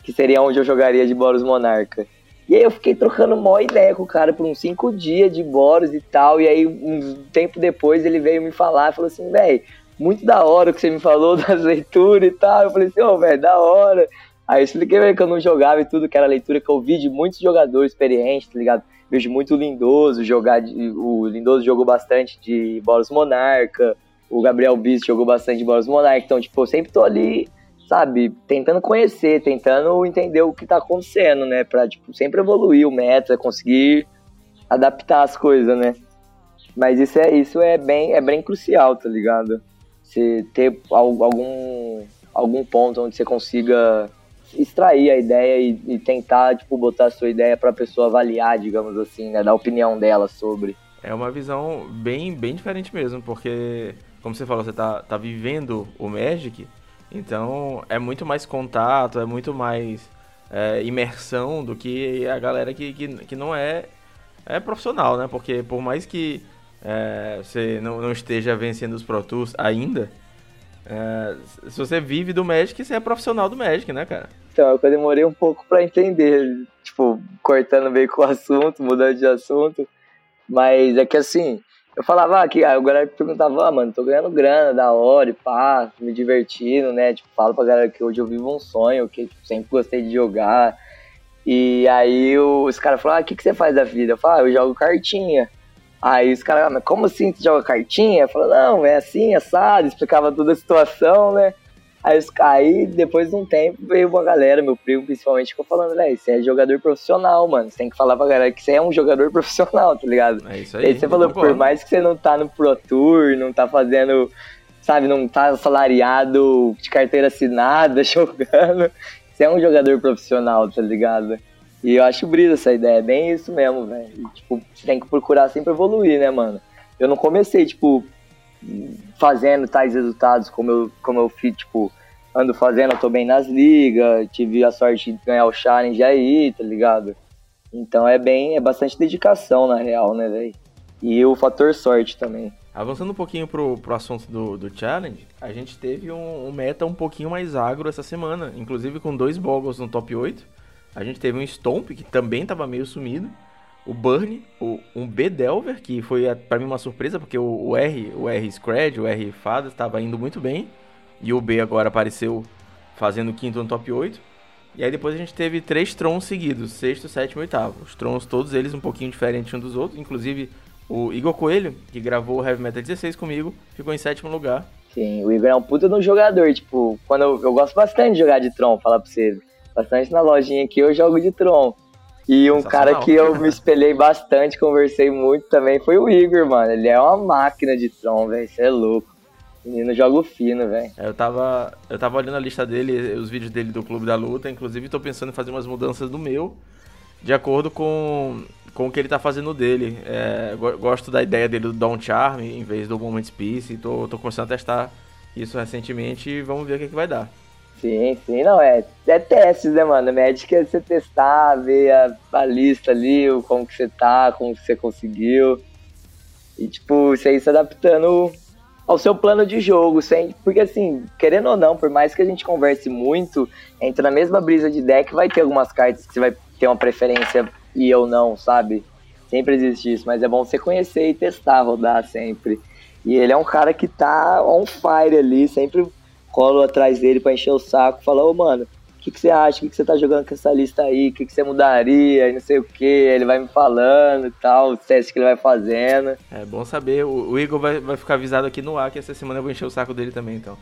Que seria onde eu jogaria de Boros Monarca. E aí eu fiquei trocando mó ideia com o cara por uns 5 dias de Boros e tal. E aí, um tempo depois, ele veio me falar, falou assim, velho, muito da hora o que você me falou das leituras e tal. Eu falei assim, ô, oh, velho, da hora. Aí eu expliquei que eu não jogava e tudo, que era leitura que eu vi de muitos jogadores experientes, tá ligado? Vejo muito o Lindoso jogar, de, o Lindoso jogou bastante de Boros Monarca, o Gabriel Bis jogou bastante de Boros Monarca, então, tipo, eu sempre tô ali, sabe, tentando conhecer, tentando entender o que tá acontecendo, né? Pra, tipo, sempre evoluir o meta, conseguir adaptar as coisas, né? Mas isso é, isso é bem, é bem crucial, tá ligado? Você ter algum, algum ponto onde você consiga extrair a ideia e, e, tentar, tipo, botar a sua ideia para a pessoa avaliar, digamos assim, né, dar opinião dela sobre. É uma visão bem, bem diferente mesmo, porque, como você falou, você tá, tá vivendo o Magic, então é muito mais contato, é muito mais é, imersão do que a galera que, que, que não é, é profissional, né? Porque por mais que é, você não, não esteja vencendo os Pro Tours ainda, é, se você vive do Magic, você é profissional do Magic, né, cara? Então, é eu demorei um pouco para entender, tipo, cortando meio com o assunto, mudando de assunto. Mas é que assim, eu falava aqui, ah, a galera perguntava, ah, mano, tô ganhando grana, da hora, e pá, me divertindo, né? Tipo, falo pra galera que hoje eu vivo um sonho, que tipo, sempre gostei de jogar. E aí os caras falaram, ah, o que, que você faz da vida? Eu falo, ah, eu jogo cartinha. Aí os caras, ah, mas como assim você joga cartinha? Eu falo, não, é assim, assado, explicava toda a situação, né? Aí, aí, depois de um tempo, veio uma galera, meu primo principalmente, ficou falando, velho, você é jogador profissional, mano. Você tem que falar pra galera que você é um jogador profissional, tá ligado? É isso aí. Aí você falou, por mais que você não tá no Pro Tour, não tá fazendo, sabe, não tá salariado de carteira assinada, jogando, você é um jogador profissional, tá ligado? E eu acho brisa essa ideia, é bem isso mesmo, velho. Tipo, você tem que procurar sempre evoluir, né, mano? Eu não comecei, tipo, fazendo tais resultados como eu, como eu fiz, tipo, ando fazendo, eu tô bem nas ligas, tive a sorte de ganhar o challenge aí, tá ligado? Então é bem, é bastante dedicação na real, né, velho? E o fator sorte também. Avançando um pouquinho pro, pro assunto do, do challenge, a gente teve um, um meta um pouquinho mais agro essa semana, inclusive com dois Boggles no top 8. A gente teve um Stomp, que também tava meio sumido o Burn, o, um B Delver, que foi para mim uma surpresa, porque o, o, R, o R Scred, o R Fada estava indo muito bem, e o B agora apareceu fazendo quinto no top 8. E aí depois a gente teve três Trons seguidos, sexto, sétimo e oitavo. Os Trons, todos eles um pouquinho diferentes um dos outros, inclusive o Igor Coelho, que gravou o Heavy Metal 16 comigo, ficou em sétimo lugar. Sim, o Igor é um puta no jogador, tipo, quando eu, eu gosto bastante de jogar de Tron, falar pra você. Bastante na lojinha aqui eu jogo de Tron. E um cara que eu me espelhei bastante, conversei muito também, foi o Igor, mano. Ele é uma máquina de Tron, velho. Isso é louco. Menino joga fino, velho. É, eu tava, eu tava olhando a lista dele, os vídeos dele do Clube da Luta, inclusive tô pensando em fazer umas mudanças no meu, de acordo com, com o que ele tá fazendo dele. É, gosto da ideia dele do Down Charm em vez do Moment Peace, tô, tô começando a testar isso recentemente e vamos ver o que, que vai dar. Sim, sim, não, é, é testes, né, mano? Médica é você testar, ver a, a lista ali, o, como que você tá, como que você conseguiu. E, tipo, você ir se adaptando ao seu plano de jogo, sem, porque assim, querendo ou não, por mais que a gente converse muito, entra na mesma brisa de deck, vai ter algumas cartas que você vai ter uma preferência e eu não, sabe? Sempre existe isso, mas é bom você conhecer e testar, rodar sempre. E ele é um cara que tá on fire ali, sempre colo atrás dele para encher o saco, fala, ô oh, mano, o que, que você acha? O que, que você tá jogando com essa lista aí? O que, que você mudaria? E não sei o que. Ele vai me falando e tal, os testes que ele vai fazendo. É bom saber. O, o Igor vai, vai ficar avisado aqui no ar que essa semana eu vou encher o saco dele também, então.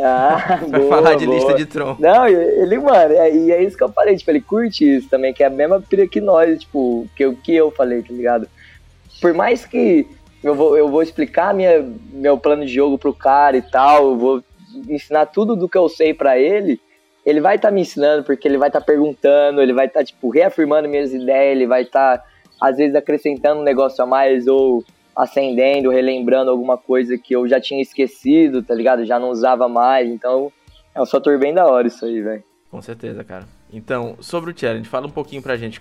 Ah, vai boa, falar de boa. lista de Tron. Não, ele, mano, é, e é isso que eu falei, tipo, ele curte isso também, que é a mesma pira que nós, tipo, que, que eu falei, tá ligado? Por mais que eu vou, eu vou explicar minha, meu plano de jogo pro cara e tal, eu vou ensinar tudo do que eu sei para ele, ele vai estar tá me ensinando, porque ele vai estar tá perguntando, ele vai estar, tá, tipo, reafirmando minhas ideias, ele vai estar, tá, às vezes, acrescentando um negócio a mais, ou acendendo, relembrando alguma coisa que eu já tinha esquecido, tá ligado? Já não usava mais, então é um fator bem da hora isso aí, velho. Com certeza, cara. Então, sobre o challenge, fala um pouquinho pra gente.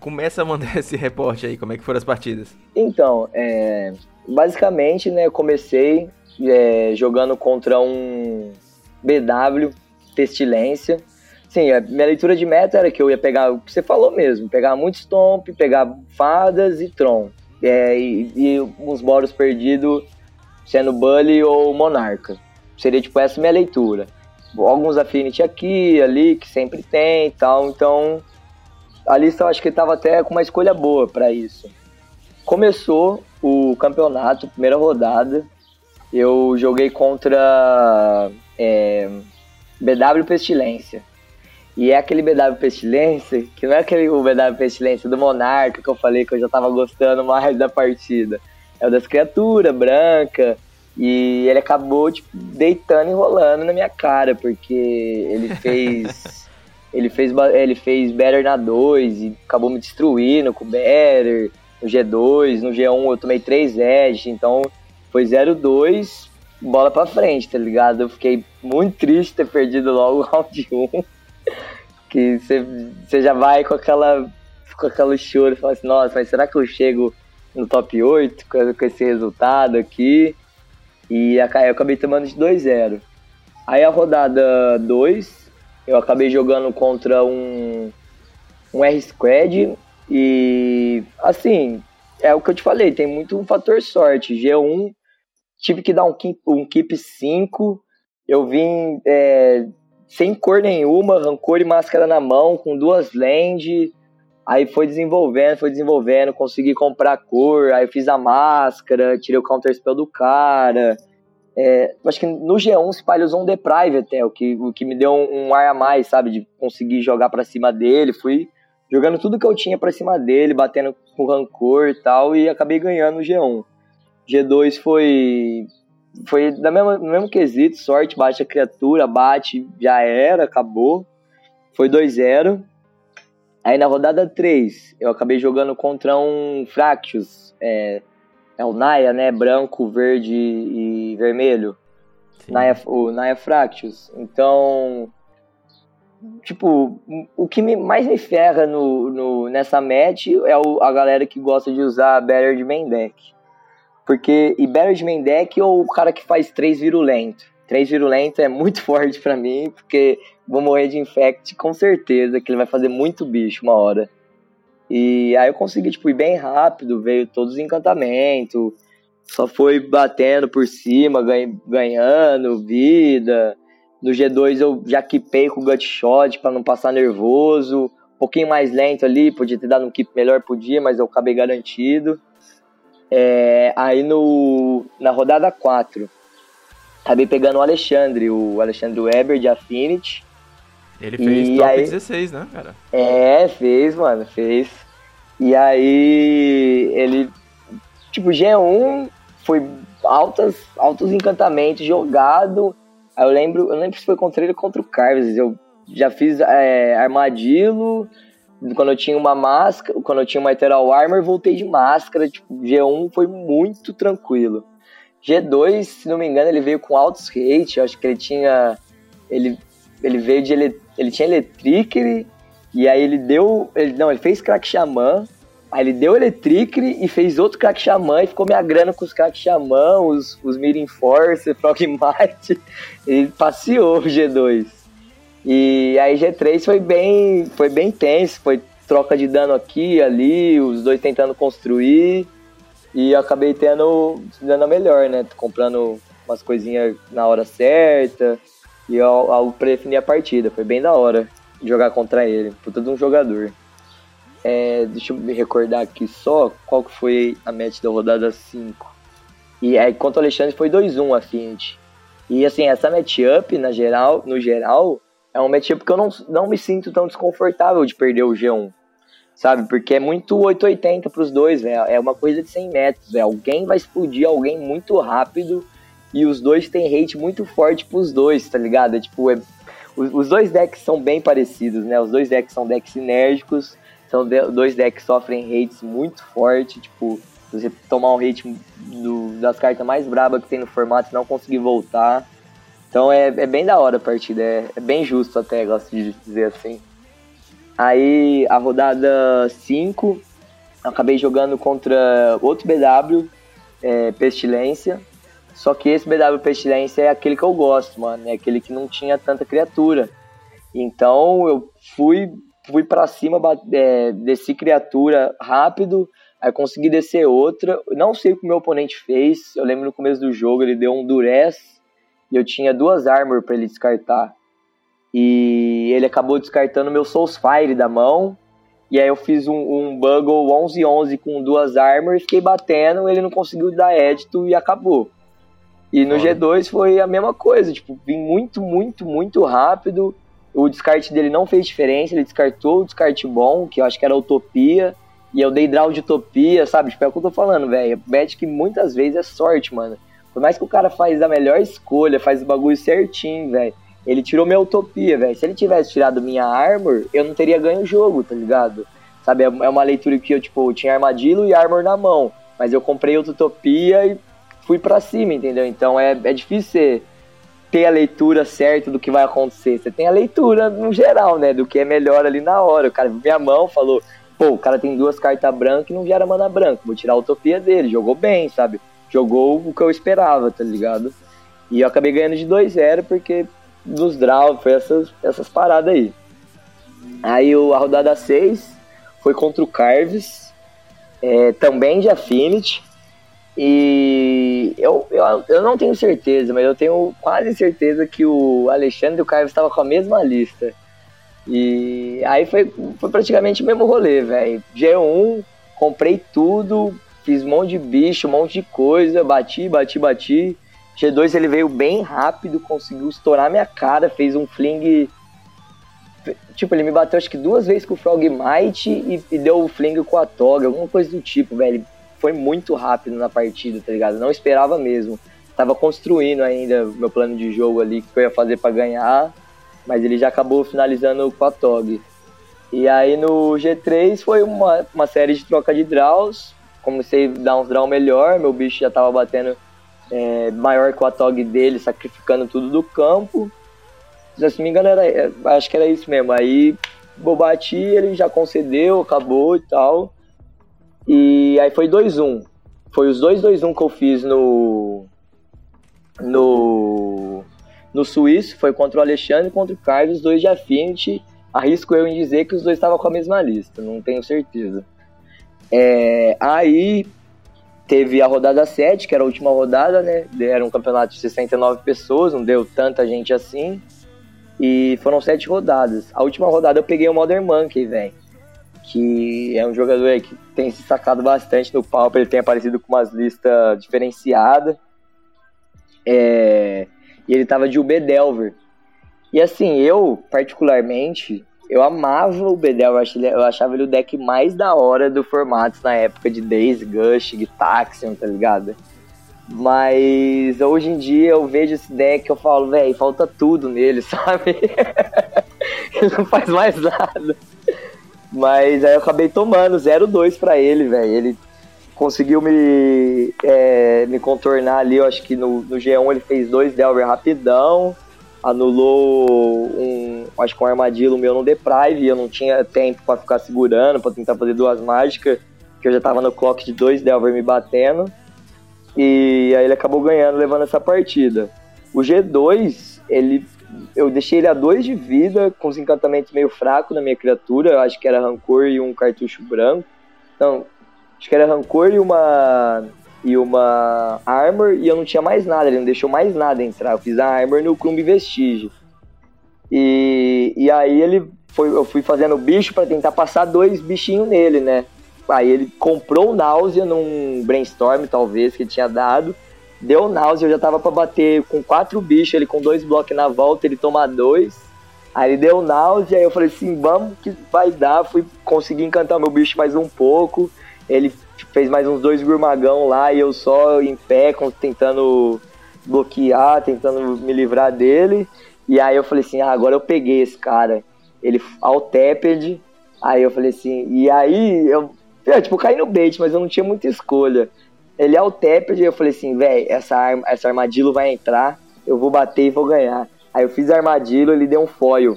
Começa a mandar esse reporte aí, como é que foram as partidas? Então, é, basicamente, né, eu comecei é, jogando contra um BW pestilência. Sim, a minha leitura de meta era que eu ia pegar o que você falou mesmo, pegar muito Stomp, pegar Fadas e Tron. É, e, e uns Boros perdidos sendo Bully ou Monarca. Seria tipo essa minha leitura. Alguns Affinity aqui, ali, que sempre tem e tal. Então, a lista eu acho que estava até com uma escolha boa para isso. Começou o campeonato, primeira rodada. Eu joguei contra é, BW Pestilência. E é aquele BW Pestilência, que não é aquele o BW Pestilência do Monarca que eu falei que eu já tava gostando mais da partida. É o das criaturas, branca. E ele acabou, tipo, deitando e rolando na minha cara, porque ele fez. ele fez ele fez Better na 2 e acabou me destruindo com o Better. No G2, no G1 eu tomei 3 Edge, então foi 0-2 bola pra frente, tá ligado? Eu fiquei muito triste ter perdido logo o round 1. que você já vai com aquela com aquela choro fala assim, nossa, mas será que eu chego no top 8 com, com esse resultado aqui? E eu acabei tomando de 2-0. Aí a rodada 2, eu acabei jogando contra um, um R-Squad e assim, é o que eu te falei, tem muito um fator sorte. G1 tive que dar um keep, um keep 5. Eu vim é, sem cor nenhuma, rancor e máscara na mão, com duas land. Aí foi desenvolvendo, foi desenvolvendo, consegui comprar cor, aí fiz a máscara, tirei o counter spell do cara. É, acho que no G1 se ele usou um Deprive até, o que, o que me deu um, um ar a mais, sabe? De conseguir jogar para cima dele. Fui jogando tudo que eu tinha para cima dele, batendo com rancor e tal, e acabei ganhando o G1. G2 foi foi da mesma, no mesmo quesito, sorte, bate a criatura, bate, já era, acabou. Foi 2-0. Aí na rodada 3, eu acabei jogando contra um Fractious, é, é o Naya, né? Branco, verde e vermelho. Naya, o Naya Fractious. Então, tipo, o que me, mais me ferra no, no, nessa match é o, a galera que gosta de usar Better de main deck. Porque e Barrett deck ou o cara que faz três virulento? Três virulento é muito forte para mim, porque vou morrer de infect com certeza, que ele vai fazer muito bicho uma hora. E aí eu consegui, tipo, ir bem rápido, veio todos os encantamentos, só foi batendo por cima, ganhando vida. No G2 eu já equipei com o Gut Shot pra não passar nervoso. Um pouquinho mais lento ali, podia ter dado um keep melhor, podia, mas eu acabei garantido. É, aí no, na rodada 4, acabei pegando o Alexandre, o Alexandre Weber de Affinity. Ele fez e top aí, 16, né, cara? É, fez, mano, fez. E aí ele, tipo, G1 foi altas, altos encantamentos jogado. Aí eu lembro, eu lembro se foi contra ele ou contra o Carves. Eu já fiz é, armadilho, quando eu tinha uma máscara, quando eu tinha uma Ethereal Armor, voltei de máscara. Tipo, G1 foi muito tranquilo. G2, se não me engano, ele veio com altos hate. Eu acho que ele tinha. Ele, ele veio de. Ele, ele tinha Electricity. E aí ele deu. Ele, não, ele fez Crack Xamã. Aí ele deu Electricity e fez outro Crack Xamã e ficou me agrando com os Crack Xamã, os, os Mirin Force, Frogmite. Ele passeou o G2. E aí G3 foi bem, foi bem tenso, foi troca de dano aqui ali, os dois tentando construir. E eu acabei tendo dano melhor, né? Comprando umas coisinhas na hora certa e algo para definir a partida. Foi bem da hora jogar contra ele, por todo um jogador. É, deixa eu me recordar aqui só qual que foi a match da rodada 5. E aí contra o Alexandre foi 2-1 a Affinity. E assim, essa matchup, na geral, no geral, é um matchup que eu não, não me sinto tão desconfortável de perder o G1. Sabe? Porque é muito 880 pros dois, velho. É uma coisa de 100 metros, velho. Alguém vai explodir alguém muito rápido e os dois têm hate muito forte pros dois, tá ligado? É tipo, é, os, os, dois decks são bem parecidos, né? Os dois decks são decks sinérgicos, são de, dois decks que sofrem hates muito forte, tipo, você tomar um hate do, das cartas mais brabas que tem no formato e não conseguir voltar. Então é, é bem da hora a partida, é, é bem justo até, gosto de dizer assim. Aí a rodada 5, acabei jogando contra outro BW, é, Pestilência. Só que esse BW Pestilência é aquele que eu gosto, mano. É aquele que não tinha tanta criatura. Então eu fui, fui para cima, é, desci criatura rápido, aí consegui descer outra. Não sei o que o meu oponente fez. Eu lembro no começo do jogo ele deu um Durez e eu tinha duas armor para ele descartar. E ele acabou descartando meu Soulsfire da mão. E aí eu fiz um, um Bugle 11-11 com duas armor e fiquei batendo, ele não conseguiu dar édito e acabou. E no G2 foi a mesma coisa, tipo, vim muito, muito, muito rápido. O descarte dele não fez diferença, ele descartou o descarte bom, que eu acho que era Utopia. E eu dei draw de Utopia, sabe? Tipo, é o que eu tô falando, velho. Bet que muitas vezes é sorte, mano. Por mais que o cara faz a melhor escolha, faz o bagulho certinho, velho. Ele tirou minha utopia, velho. Se ele tivesse tirado minha armor, eu não teria ganho o jogo, tá ligado? Sabe, é, é uma leitura que eu, tipo, tinha armadilho e armor na mão. Mas eu comprei outra utopia e fui para cima, entendeu? Então é, é difícil ter a leitura certa do que vai acontecer. Você tem a leitura no geral, né? Do que é melhor ali na hora. O cara viu minha mão, falou, pô, o cara tem duas cartas brancas e não gera mana branca. Vou tirar a utopia dele. Jogou bem, sabe? Jogou o que eu esperava, tá ligado? E eu acabei ganhando de 2-0 porque dos draw foi essas, essas paradas aí. Aí a rodada 6 foi contra o Carves, é, também de Affinity. E eu, eu, eu não tenho certeza, mas eu tenho quase certeza que o Alexandre e o Carves estavam com a mesma lista. E aí foi, foi praticamente o mesmo rolê, velho. G1, comprei tudo, Fiz um monte de bicho, um monte de coisa, bati, bati, bati. G2 ele veio bem rápido, conseguiu estourar minha cara, fez um fling. Tipo, ele me bateu acho que duas vezes com o Frogmite e, e deu o fling com a toga, alguma coisa do tipo, velho. Foi muito rápido na partida, tá ligado? Não esperava mesmo. Tava construindo ainda meu plano de jogo ali, que eu ia fazer para ganhar, mas ele já acabou finalizando com a Tog. E aí no G3 foi uma, uma série de troca de draws, comecei a dar uns draw melhor, meu bicho já tava batendo é, maior que o atog dele, sacrificando tudo do campo. Se não me engano, era, é, acho que era isso mesmo. Aí eu bati, ele já concedeu, acabou e tal. E aí foi 2-1. Foi os dois 2-1 que eu fiz no. No. No Suíço, foi contra o Alexandre e contra o Carlos, dois de Affinity. Arrisco eu em dizer que os dois estavam com a mesma lista, não tenho certeza. É, aí teve a rodada 7, que era a última rodada, né? Era um campeonato de 69 pessoas, não deu tanta gente assim. E foram sete rodadas. A última rodada eu peguei o Modern Monkey, velho. Que é um jogador aí que tem se sacado bastante no palco, ele tem aparecido com umas listas diferenciadas. É, e ele tava de UB Delver. E assim, eu, particularmente, eu amava o Bedel, eu achava ele o deck mais da hora do formato na época de Days, Gush, Taxion, tá ligado? Mas hoje em dia eu vejo esse deck eu falo, velho, falta tudo nele, sabe? ele não faz mais nada. Mas aí eu acabei tomando 0-2 pra ele, velho. Ele conseguiu me, é, me contornar ali, eu acho que no, no G1 ele fez dois Delver rapidão, anulou um, acho que um armadilho meu no Deprive, eu não tinha tempo para ficar segurando, para tentar fazer duas mágicas, que eu já tava no clock de dois Delver me batendo. E aí ele acabou ganhando, levando essa partida. O G2, ele eu deixei ele a 2 de vida, com os encantamentos meio fracos na minha criatura. Eu acho que era Rancor e um cartucho branco. Não, acho que era Rancor e uma. E uma Armor, e eu não tinha mais nada, ele não deixou mais nada entrar. Eu fiz a Armor no Crumb Vestige. E, e aí ele foi, eu fui fazendo bicho para tentar passar dois bichinhos nele, né? Aí ele comprou náusea num brainstorm, talvez, que tinha dado. Deu náusea, eu já tava para bater com quatro bichos, ele com dois blocos na volta, ele toma dois. Aí ele deu náusea, aí eu falei assim, vamos que vai dar. Fui conseguir encantar meu bicho mais um pouco. Ele fez mais uns dois gurmagão lá e eu só em pé, tentando bloquear, tentando me livrar dele. E aí eu falei assim, ah, agora eu peguei esse cara. Ele ao teped. Aí eu falei assim, e aí eu é, tipo, caí no bait, mas eu não tinha muita escolha. Ele o Tepid e eu falei assim, velho, essa, arma, essa armadilha vai entrar, eu vou bater e vou ganhar. Aí eu fiz a armadilha, ele deu um foil.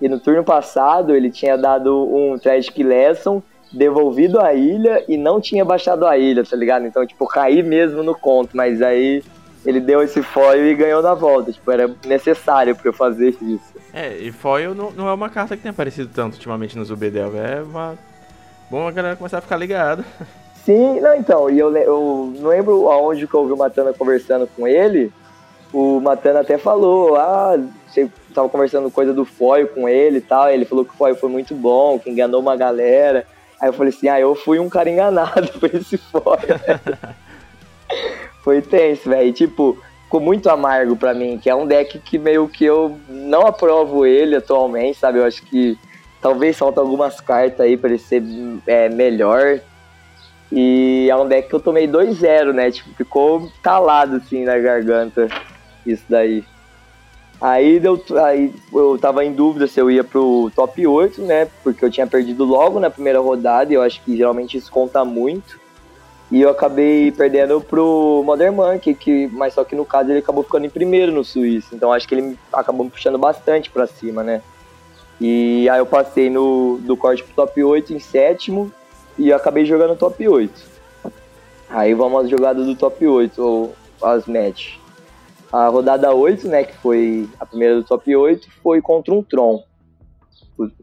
E no turno passado ele tinha dado um Tragic Lesson, devolvido a ilha e não tinha baixado a ilha, tá ligado? Então, tipo, caí mesmo no conto, mas aí ele deu esse foil e ganhou na volta. Tipo, era necessário para eu fazer isso. É, e foil não, não é uma carta que tem aparecido tanto ultimamente no Zubedel, é uma Bom a galera começar a ficar ligada. Sim, não, então, e eu, eu não lembro aonde que eu ouvi o Matana conversando com ele. O Matana até falou, ah, você tava conversando coisa do foil com ele e tal. ele falou que o foil foi muito bom, que enganou uma galera. Aí eu falei assim, ah, eu fui um cara enganado por esse foil. foi tenso, velho. Tipo, ficou muito amargo para mim, que é um deck que meio que eu não aprovo ele atualmente, sabe? Eu acho que Talvez falta algumas cartas aí para ele ser é, melhor. E é um deck que eu tomei 2-0, né? Tipo, ficou talado assim na garganta. Isso daí. Aí, deu, aí eu tava em dúvida se eu ia pro top 8, né? Porque eu tinha perdido logo na primeira rodada e eu acho que geralmente isso conta muito. E eu acabei perdendo pro Modern Monkey, que, mas só que no caso ele acabou ficando em primeiro no Suíço. Então acho que ele acabou me puxando bastante para cima, né? E aí eu passei no, do corte pro top 8 em sétimo e acabei jogando top 8. Aí vamos às jogadas do top 8, ou as match. A rodada 8, né, que foi a primeira do top 8, foi contra um Tron.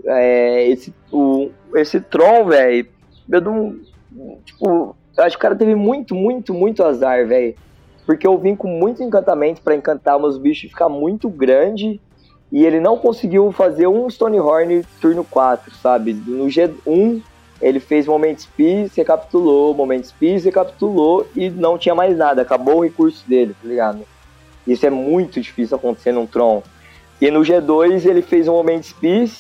É, esse, o, esse Tron, velho, eu não. Tipo, eu acho que o cara teve muito, muito, muito azar, velho. Porque eu vim com muito encantamento para encantar meus bichos e ficar muito grande e ele não conseguiu fazer um Stonehorn turno 4, sabe? No G1 ele fez Moment Speed, recapitulou, Moment Speed, recapitulou e não tinha mais nada, acabou o recurso dele, tá ligado? Isso é muito difícil acontecer num Tron. E no G2 ele fez um Moment Speed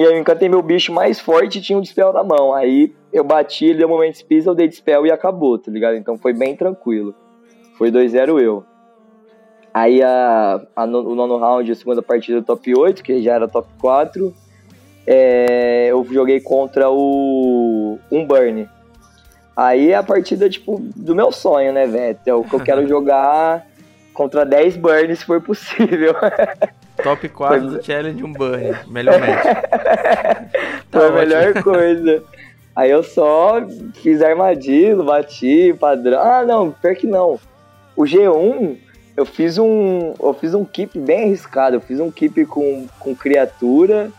e aí eu encantei meu bicho mais forte e tinha um Dispel na mão. Aí eu bati, ele deu Moment Speed, eu dei Dispel e acabou, tá ligado? Então foi bem tranquilo. Foi 2-0 eu. Aí a, a o nono round, a segunda partida do top 8, que já era top 4, é, eu joguei contra o um Burn. Aí é a partida, tipo, do meu sonho, né, velho? É o que eu quero jogar contra 10 Burns, se for possível. Top 4 Foi... do Challenge, um Burn. Melhor match. tá Foi a melhor coisa. Aí eu só fiz armadilho, bati, padrão. Ah, não, pior que não. O G1 eu fiz um, eu fiz um keep bem arriscado. Eu fiz um keep com, com criatura,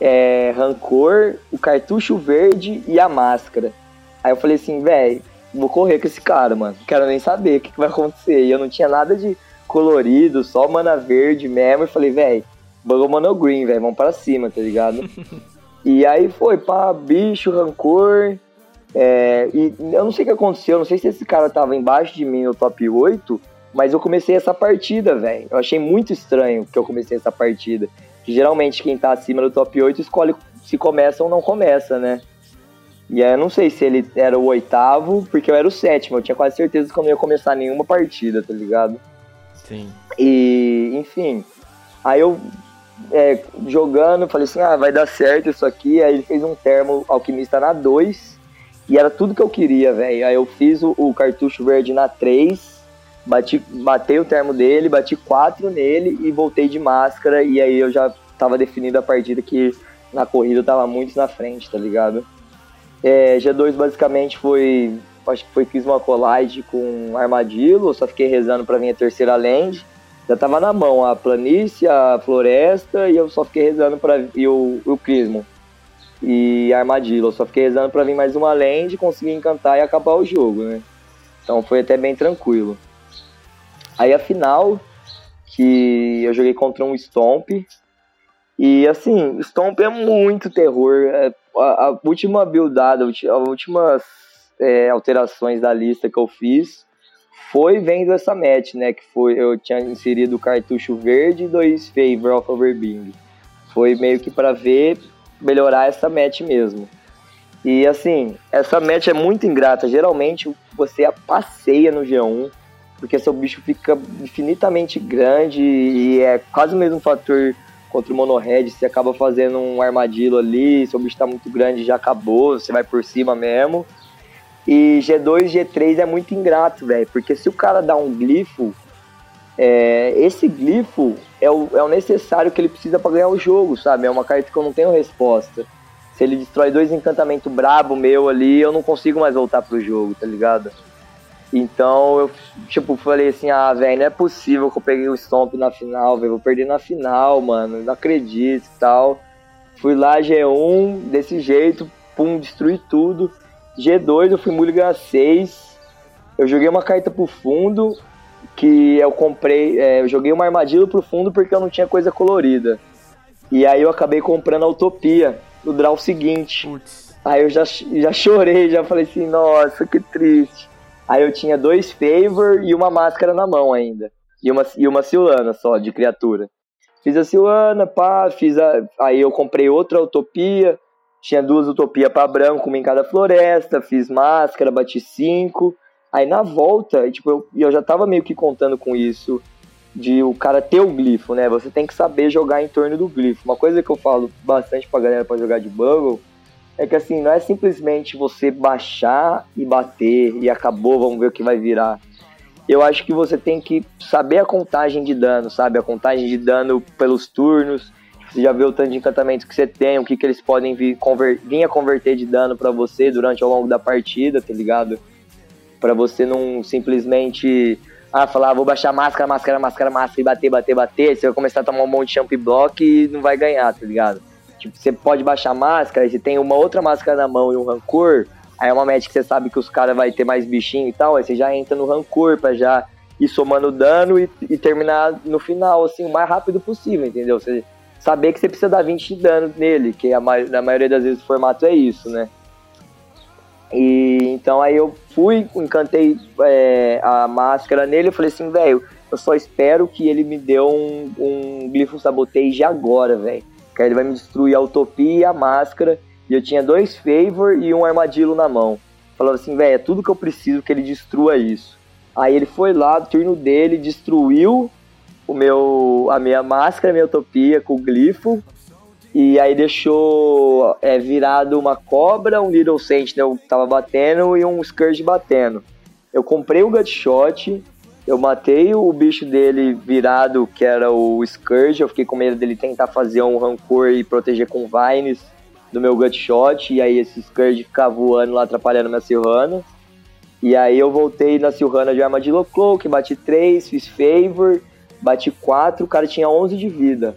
é, rancor, o cartucho verde e a máscara. Aí eu falei assim, velho, vou correr com esse cara, mano. Não quero nem saber o que, que, vai acontecer. E eu não tinha nada de colorido, só mana verde mesmo. E falei, velho, bugou mana green, velho, vamos para cima, tá ligado? e aí foi, pá, bicho, rancor. É, e eu não sei o que aconteceu, não sei se esse cara tava embaixo de mim no top 8 mas eu comecei essa partida, velho. Eu achei muito estranho que eu comecei essa partida. Que geralmente quem tá acima do top 8 escolhe se começa ou não começa, né? E aí eu não sei se ele era o oitavo, porque eu era o sétimo. Eu tinha quase certeza que eu não ia começar nenhuma partida, tá ligado? Sim. E, enfim. Aí eu é, jogando, falei assim, ah, vai dar certo isso aqui. Aí ele fez um termo alquimista na 2. E era tudo que eu queria, velho. Aí eu fiz o, o, cartucho verde na 3. Bati, batei o termo dele, bati 4 nele e voltei de máscara. E aí eu já tava definindo a partida que na corrida eu tava muito na frente, tá ligado? É, G2 basicamente foi. Acho que foi fiz uma collide com armadilho, só fiquei rezando para vir a terceira land. Já tava na mão a planície, a floresta, e eu só fiquei rezando para e o, o Crismo. E armadilho, eu só fiquei rezando para vir mais uma land, conseguir encantar e acabar o jogo, né? Então foi até bem tranquilo. Aí a final, que eu joguei contra um Stomp, e assim, Stomp é muito terror. É, a, a, última buildada, as últimas é, alterações da lista que eu fiz foi vendo essa match, né? Que foi eu tinha inserido o cartucho verde e dois Favor of Overbeing. Foi meio que para ver melhorar essa match mesmo. E assim, essa match é muito ingrata. Geralmente você passeia no G1, porque seu bicho fica infinitamente grande e é quase o mesmo fator contra o Monohead, você acaba fazendo um armadilho ali, seu bicho tá muito grande, já acabou, você vai por cima mesmo. E G2 G3 é muito ingrato, velho, porque se o cara dá um glifo, é, esse glifo é o, é o necessário que ele precisa para ganhar o jogo, sabe? É uma carta que eu não tenho resposta. Se ele destrói dois encantamentos brabo meu ali, eu não consigo mais voltar pro jogo, tá ligado? Então eu, tipo, falei assim, ah, velho, não é possível que eu peguei o Stomp na final, velho. Vou perder na final, mano. Não acredito e tal. Fui lá, G1, desse jeito, pum, destruí tudo. G2, eu fui Mulligan 6. Eu joguei uma carta pro fundo, que eu comprei. É, eu joguei uma armadilha pro fundo porque eu não tinha coisa colorida. E aí eu acabei comprando a Utopia no draw seguinte. Putz. Aí eu já, já chorei, já falei assim, nossa, que triste. Aí eu tinha dois favor e uma máscara na mão ainda. E uma, e uma Silana só, de criatura. Fiz a Silana, pá, fiz a. Aí eu comprei outra Utopia. Tinha duas Utopia para branco, uma em cada floresta. Fiz máscara, bati cinco. Aí na volta, tipo, eu, eu já tava meio que contando com isso. De o cara ter o glifo, né? Você tem que saber jogar em torno do glifo. Uma coisa que eu falo bastante pra galera pra jogar de Bubble é que assim, não é simplesmente você baixar e bater e acabou, vamos ver o que vai virar. Eu acho que você tem que saber a contagem de dano, sabe? A contagem de dano pelos turnos. Você já vê o tanto de encantamento que você tem, o que, que eles podem vir, conver, vir a converter de dano para você durante ao longo da partida, tá ligado? Para você não simplesmente ah, falar, ah, vou baixar máscara, máscara, máscara, máscara e bater, bater, bater. Você vai começar a tomar um monte de champ block e não vai ganhar, tá ligado? Tipo, você pode baixar máscara, você tem uma outra máscara na mão e um rancor, aí é uma match que você sabe que os caras vai ter mais bichinho e tal, aí você já entra no rancor pra já ir somando dano e, e terminar no final, assim, o mais rápido possível, entendeu? Você saber que você precisa dar 20 de dano nele, que a, na maioria das vezes o formato é isso, né? E então aí eu fui, encantei é, a máscara nele e falei assim, velho, eu só espero que ele me dê um, um glifo sabotage agora, velho que aí ele vai me destruir a utopia e a máscara. E eu tinha dois favor e um armadilho na mão. Falava assim, velho, é tudo que eu preciso que ele destrua isso. Aí ele foi lá, do turno dele, destruiu o meu, a minha máscara, a minha utopia com o glifo. E aí deixou é, virado uma cobra, um Little Sentinel que tava batendo e um Scourge batendo. Eu comprei o Gutshot, eu matei o bicho dele virado, que era o Scourge. Eu fiquei com medo dele tentar fazer um rancor e proteger com Vines do meu Gutshot. E aí esse Scourge ficar voando lá, atrapalhando minha Silhana. E aí eu voltei na Silhana de arma de Cloak, bati 3, fiz Favor, bati 4, o cara tinha 11 de vida.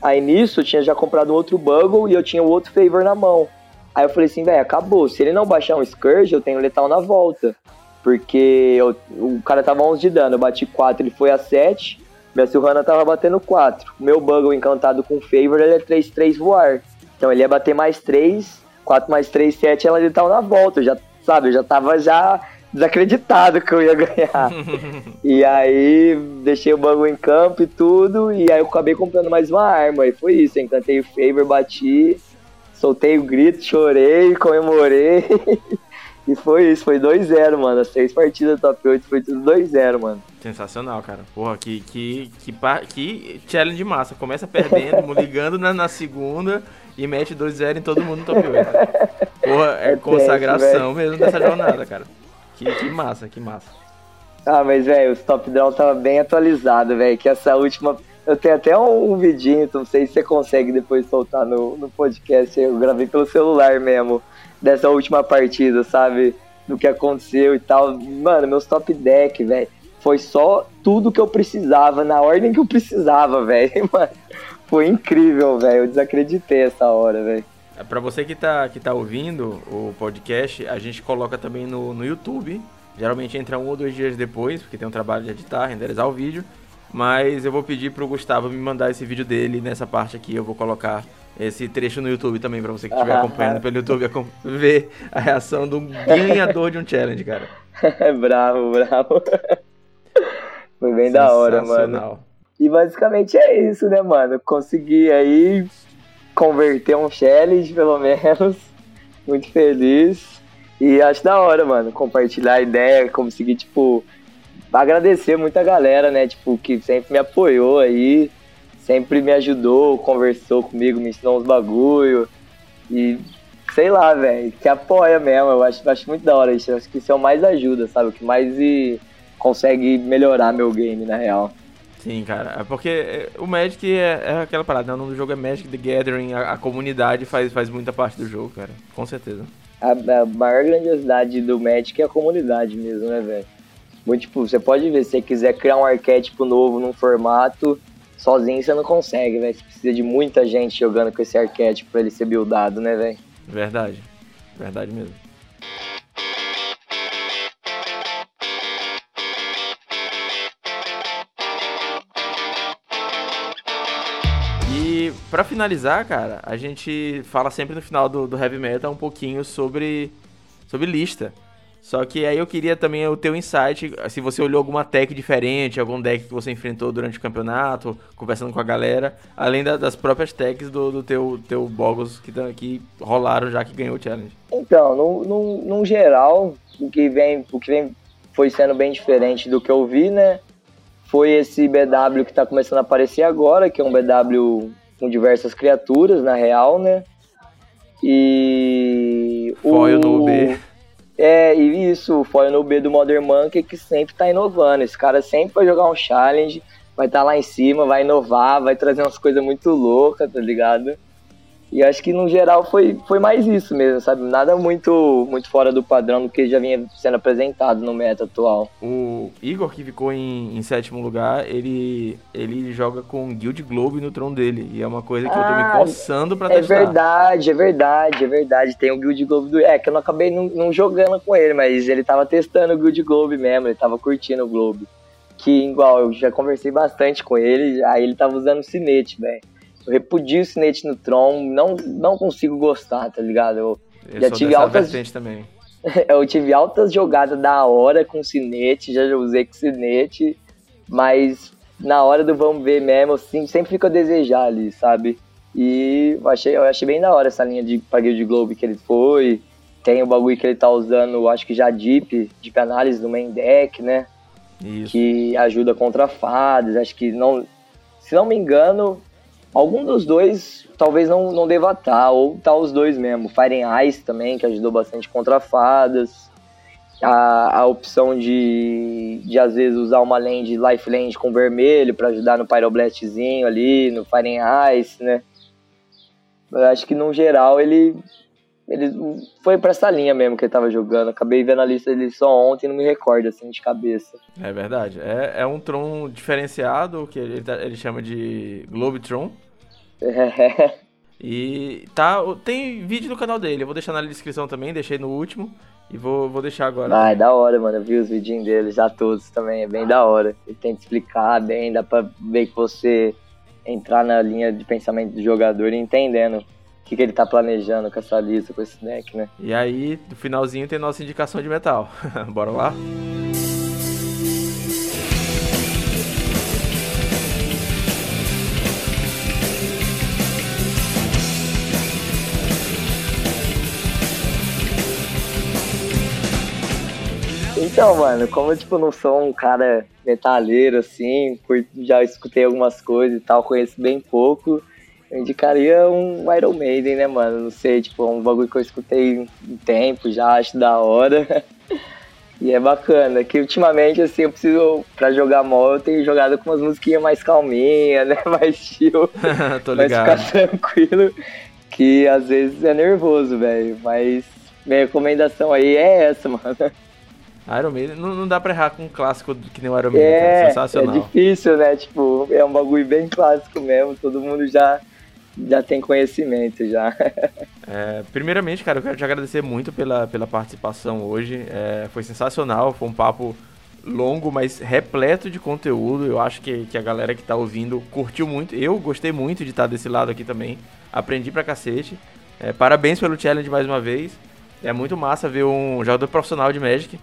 Aí nisso eu tinha já comprado um outro Buggle e eu tinha o outro Favor na mão. Aí eu falei assim, velho, acabou. Se ele não baixar um Scourge, eu tenho Letal na volta. Porque eu, o cara tava 11 de dano, eu bati 4, ele foi a 7. Minha Silvana tava batendo 4. O meu Buggle encantado com Favor, ele é 3-3 voar. Então ele ia bater mais 3, 4 mais 3, 7, ela tava na volta. Eu já, sabe, eu já tava já desacreditado que eu ia ganhar. e aí deixei o Buggle em campo e tudo, e aí eu acabei comprando mais uma arma. E foi isso, eu encantei o Favor, bati. soltei o grito, chorei, comemorei. e foi isso, foi 2-0, mano. As três partidas top 8 foi tudo 2-0, mano. Sensacional, cara. Porra, que, que, que, que challenge massa. Começa perdendo, ligando na, na segunda e mete 2-0 em todo mundo no top 8. Porra, é, é consagração mesmo dessa jornada, cara. Que, que massa, que massa. Ah, mas, velho, os top down tava bem atualizado, velho. Que essa última. Eu tenho até um, um vidinho, então não sei se você consegue depois soltar no, no podcast. Eu gravei pelo celular mesmo, dessa última partida, sabe? Do que aconteceu e tal. Mano, meus top deck, velho. Foi só tudo que eu precisava, na ordem que eu precisava, velho. Foi incrível, velho. Eu desacreditei essa hora, velho. É, Para você que tá, que tá ouvindo o podcast, a gente coloca também no, no YouTube. Geralmente entra um ou dois dias depois, porque tem um trabalho de editar, renderizar o vídeo. Mas eu vou pedir pro Gustavo me mandar esse vídeo dele nessa parte aqui. Eu vou colocar esse trecho no YouTube também, pra você que estiver acompanhando pelo YouTube, ver a reação do ganhador de um challenge, cara. bravo, bravo. Foi bem da hora, mano. E basicamente é isso, né, mano? Consegui aí converter um challenge, pelo menos. Muito feliz. E acho da hora, mano, compartilhar a ideia, conseguir, tipo, agradecer muita galera, né, tipo, que sempre me apoiou aí, sempre me ajudou, conversou comigo, me ensinou uns bagulho. E sei lá, velho, que apoia mesmo. Eu acho, acho muito da hora isso. Eu acho que isso é o mais ajuda, sabe? O que mais e consegue melhorar meu game, na real. Sim, cara. É porque é, o Magic é, é aquela parada, né? O nome do jogo é Magic the Gathering, a, a, comunidade faz, faz muita parte do jogo, cara. Com certeza. A, a maior grandiosidade do Magic é a comunidade mesmo, né, velho? Tipo, você pode ver, se você quiser criar um arquétipo novo num formato, sozinho você não consegue, velho. Você precisa de muita gente jogando com esse arquétipo pra ele ser buildado, né, velho? Verdade. Verdade mesmo. para finalizar, cara, a gente fala sempre no final do, do Heavy Metal um pouquinho sobre, sobre lista. Só que aí eu queria também o teu insight, se você olhou alguma tech diferente, algum deck que você enfrentou durante o campeonato, conversando com a galera, além da, das próprias techs do, do teu, teu Boggles que, que rolaram já que ganhou o challenge. Então, no, no, no geral, o que, vem, o que vem foi sendo bem diferente do que eu vi, né? Foi esse BW que tá começando a aparecer agora, que é um BW com diversas criaturas, na real, né? E. Foil o... no B. É, e isso, o Foil no B do Modern Monkey que sempre tá inovando. Esse cara sempre vai jogar um challenge, vai estar tá lá em cima, vai inovar, vai trazer umas coisas muito loucas, tá ligado? E acho que no geral foi, foi mais isso mesmo, sabe? Nada muito, muito fora do padrão do que já vinha sendo apresentado no meta atual. O Igor, que ficou em, em sétimo lugar, ele, ele joga com Guild Globe no tron dele. E é uma coisa que ah, eu tô me ah, coçando pra é testar. É verdade, é verdade, é verdade. Tem o Guild Globe do. É, que eu não acabei não, não jogando com ele, mas ele tava testando o Guild Globe mesmo, ele tava curtindo o Globe. Que, igual, eu já conversei bastante com ele, aí ele tava usando o Cinete, velho. Eu repudio o Cinete no Tron, não, não consigo gostar, tá ligado? Eu, eu já tive altas. também. eu tive altas jogadas da hora com Cinete, já usei com Cinete, mas na hora do vamos ver mesmo, assim, sempre fica a desejar ali, sabe? E eu achei, eu achei bem da hora essa linha de paguei de Globe que ele foi. Tem o bagulho que ele tá usando, acho que já Deep, Deep Análise no main deck, né? Isso. Que ajuda contra fadas. Acho que não. Se não me engano, Algum dos dois talvez não, não deva estar, tá, ou tá os dois mesmo. Fire Ice também, que ajudou bastante contra fadas. A, a opção de, de às vezes usar uma land, life land com vermelho para ajudar no Pyroblastzinho ali, no Fire Ice, né? Eu acho que no geral ele ele foi pra essa linha mesmo que ele tava jogando. Acabei vendo a lista dele só ontem não me recordo assim de cabeça. É verdade. É, é um Tron diferenciado, que ele, tá, ele chama de Globetron. É. E tá, tem vídeo no canal dele, eu vou deixar na descrição também, deixei no último e vou, vou deixar agora. Ah, é da hora, mano, eu vi os vidinhos dele já todos também, é bem da hora. Ele tenta explicar bem, dá pra ver que você entrar na linha de pensamento do jogador e entendendo o que, que ele tá planejando com essa lista, com esse deck, né? E aí, no finalzinho tem nossa indicação de metal. Bora lá? Então, mano, como eu tipo, não sou um cara metaleiro assim, já escutei algumas coisas e tal, conheço bem pouco, eu indicaria um Iron Maiden, né, mano? Não sei, tipo, é um bagulho que eu escutei um tempo já, acho da hora. E é bacana, que ultimamente, assim, eu preciso, pra jogar mol, eu tenho jogado com umas musiquinhas mais calminhas, né? Mais chill. Tô ligado. Mas ficar tranquilo, que às vezes é nervoso, velho. Mas minha recomendação aí é essa, mano. Iron Maiden, não, não dá pra errar com um clássico que nem o Iron Maiden, é, é sensacional. É difícil, né? Tipo, é um bagulho bem clássico mesmo, todo mundo já já tem conhecimento já. é, primeiramente, cara, eu quero te agradecer muito pela, pela participação hoje. É, foi sensacional, foi um papo longo, mas repleto de conteúdo. Eu acho que, que a galera que tá ouvindo curtiu muito. Eu gostei muito de estar desse lado aqui também. Aprendi pra cacete. É, parabéns pelo challenge mais uma vez. É muito massa ver um jogador profissional de Magic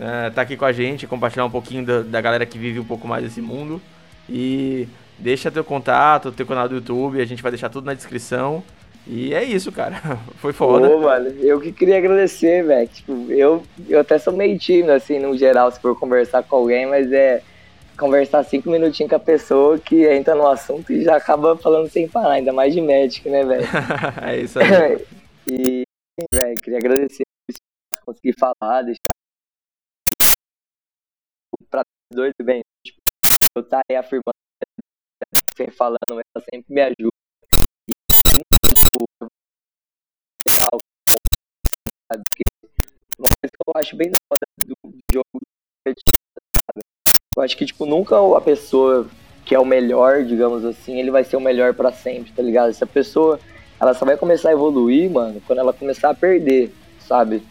é, tá aqui com a gente, compartilhar um pouquinho da, da galera que vive um pouco mais desse mundo. E Deixa teu contato, teu canal do YouTube, a gente vai deixar tudo na descrição. E é isso, cara. Foi foda. Pô, mano, eu que queria agradecer, velho. Tipo, eu, eu até sou meio tímido, assim, no geral, se for conversar com alguém, mas é conversar cinco minutinhos com a pessoa que entra no assunto e já acaba falando sem parar, ainda mais de médico, né, velho? é isso aí. e, velho, queria agradecer por conseguir falar, deixar dois bem, tipo, eu tá aí afirmando falando, ela sempre me ajuda. uma coisa que eu acho bem da hora do jogo eu acho que tipo nunca a pessoa que é o melhor, digamos assim, ele vai ser o melhor para sempre, tá ligado? Essa pessoa, ela só vai começar a evoluir, mano, quando ela começar a perder, sabe?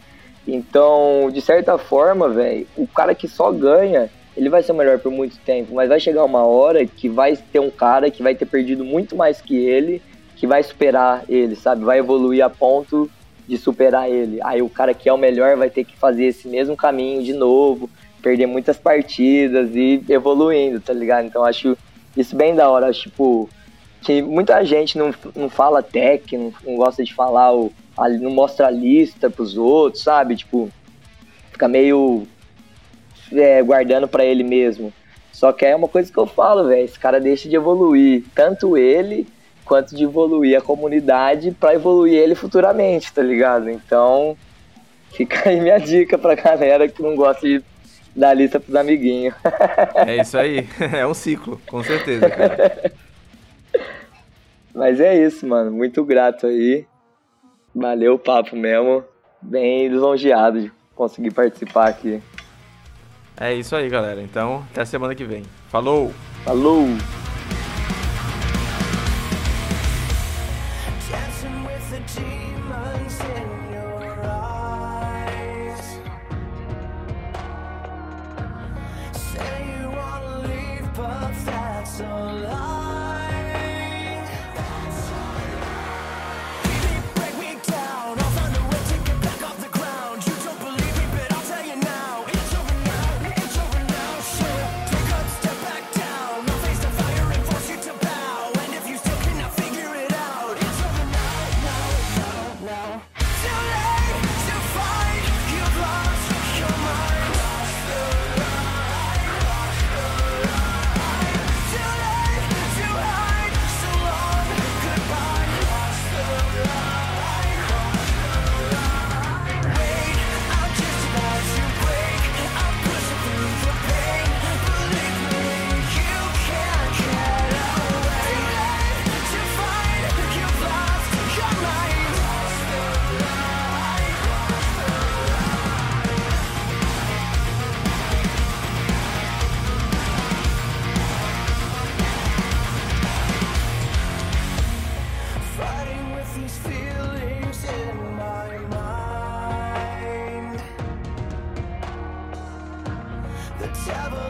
Então, de certa forma, velho, o cara que só ganha, ele vai ser o melhor por muito tempo, mas vai chegar uma hora que vai ter um cara que vai ter perdido muito mais que ele, que vai superar ele, sabe? Vai evoluir a ponto de superar ele. Aí o cara que é o melhor vai ter que fazer esse mesmo caminho de novo, perder muitas partidas e evoluindo, tá ligado? Então acho isso bem da hora, acho, tipo, que muita gente não, não fala tech, não, não gosta de falar, o, não mostra a lista pros outros, sabe? Tipo, fica meio é, guardando para ele mesmo. Só que é uma coisa que eu falo, velho, esse cara deixa de evoluir, tanto ele quanto de evoluir a comunidade para evoluir ele futuramente, tá ligado? Então, fica aí minha dica pra galera que não gosta de dar lista pros amiguinhos. É isso aí, é um ciclo, com certeza, cara. Mas é isso, mano, muito grato aí. Valeu o papo mesmo, bem lisonjeado de conseguir participar aqui. É isso aí, galera. Então, até semana que vem. Falou! Falou!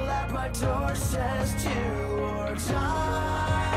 at my door says two more times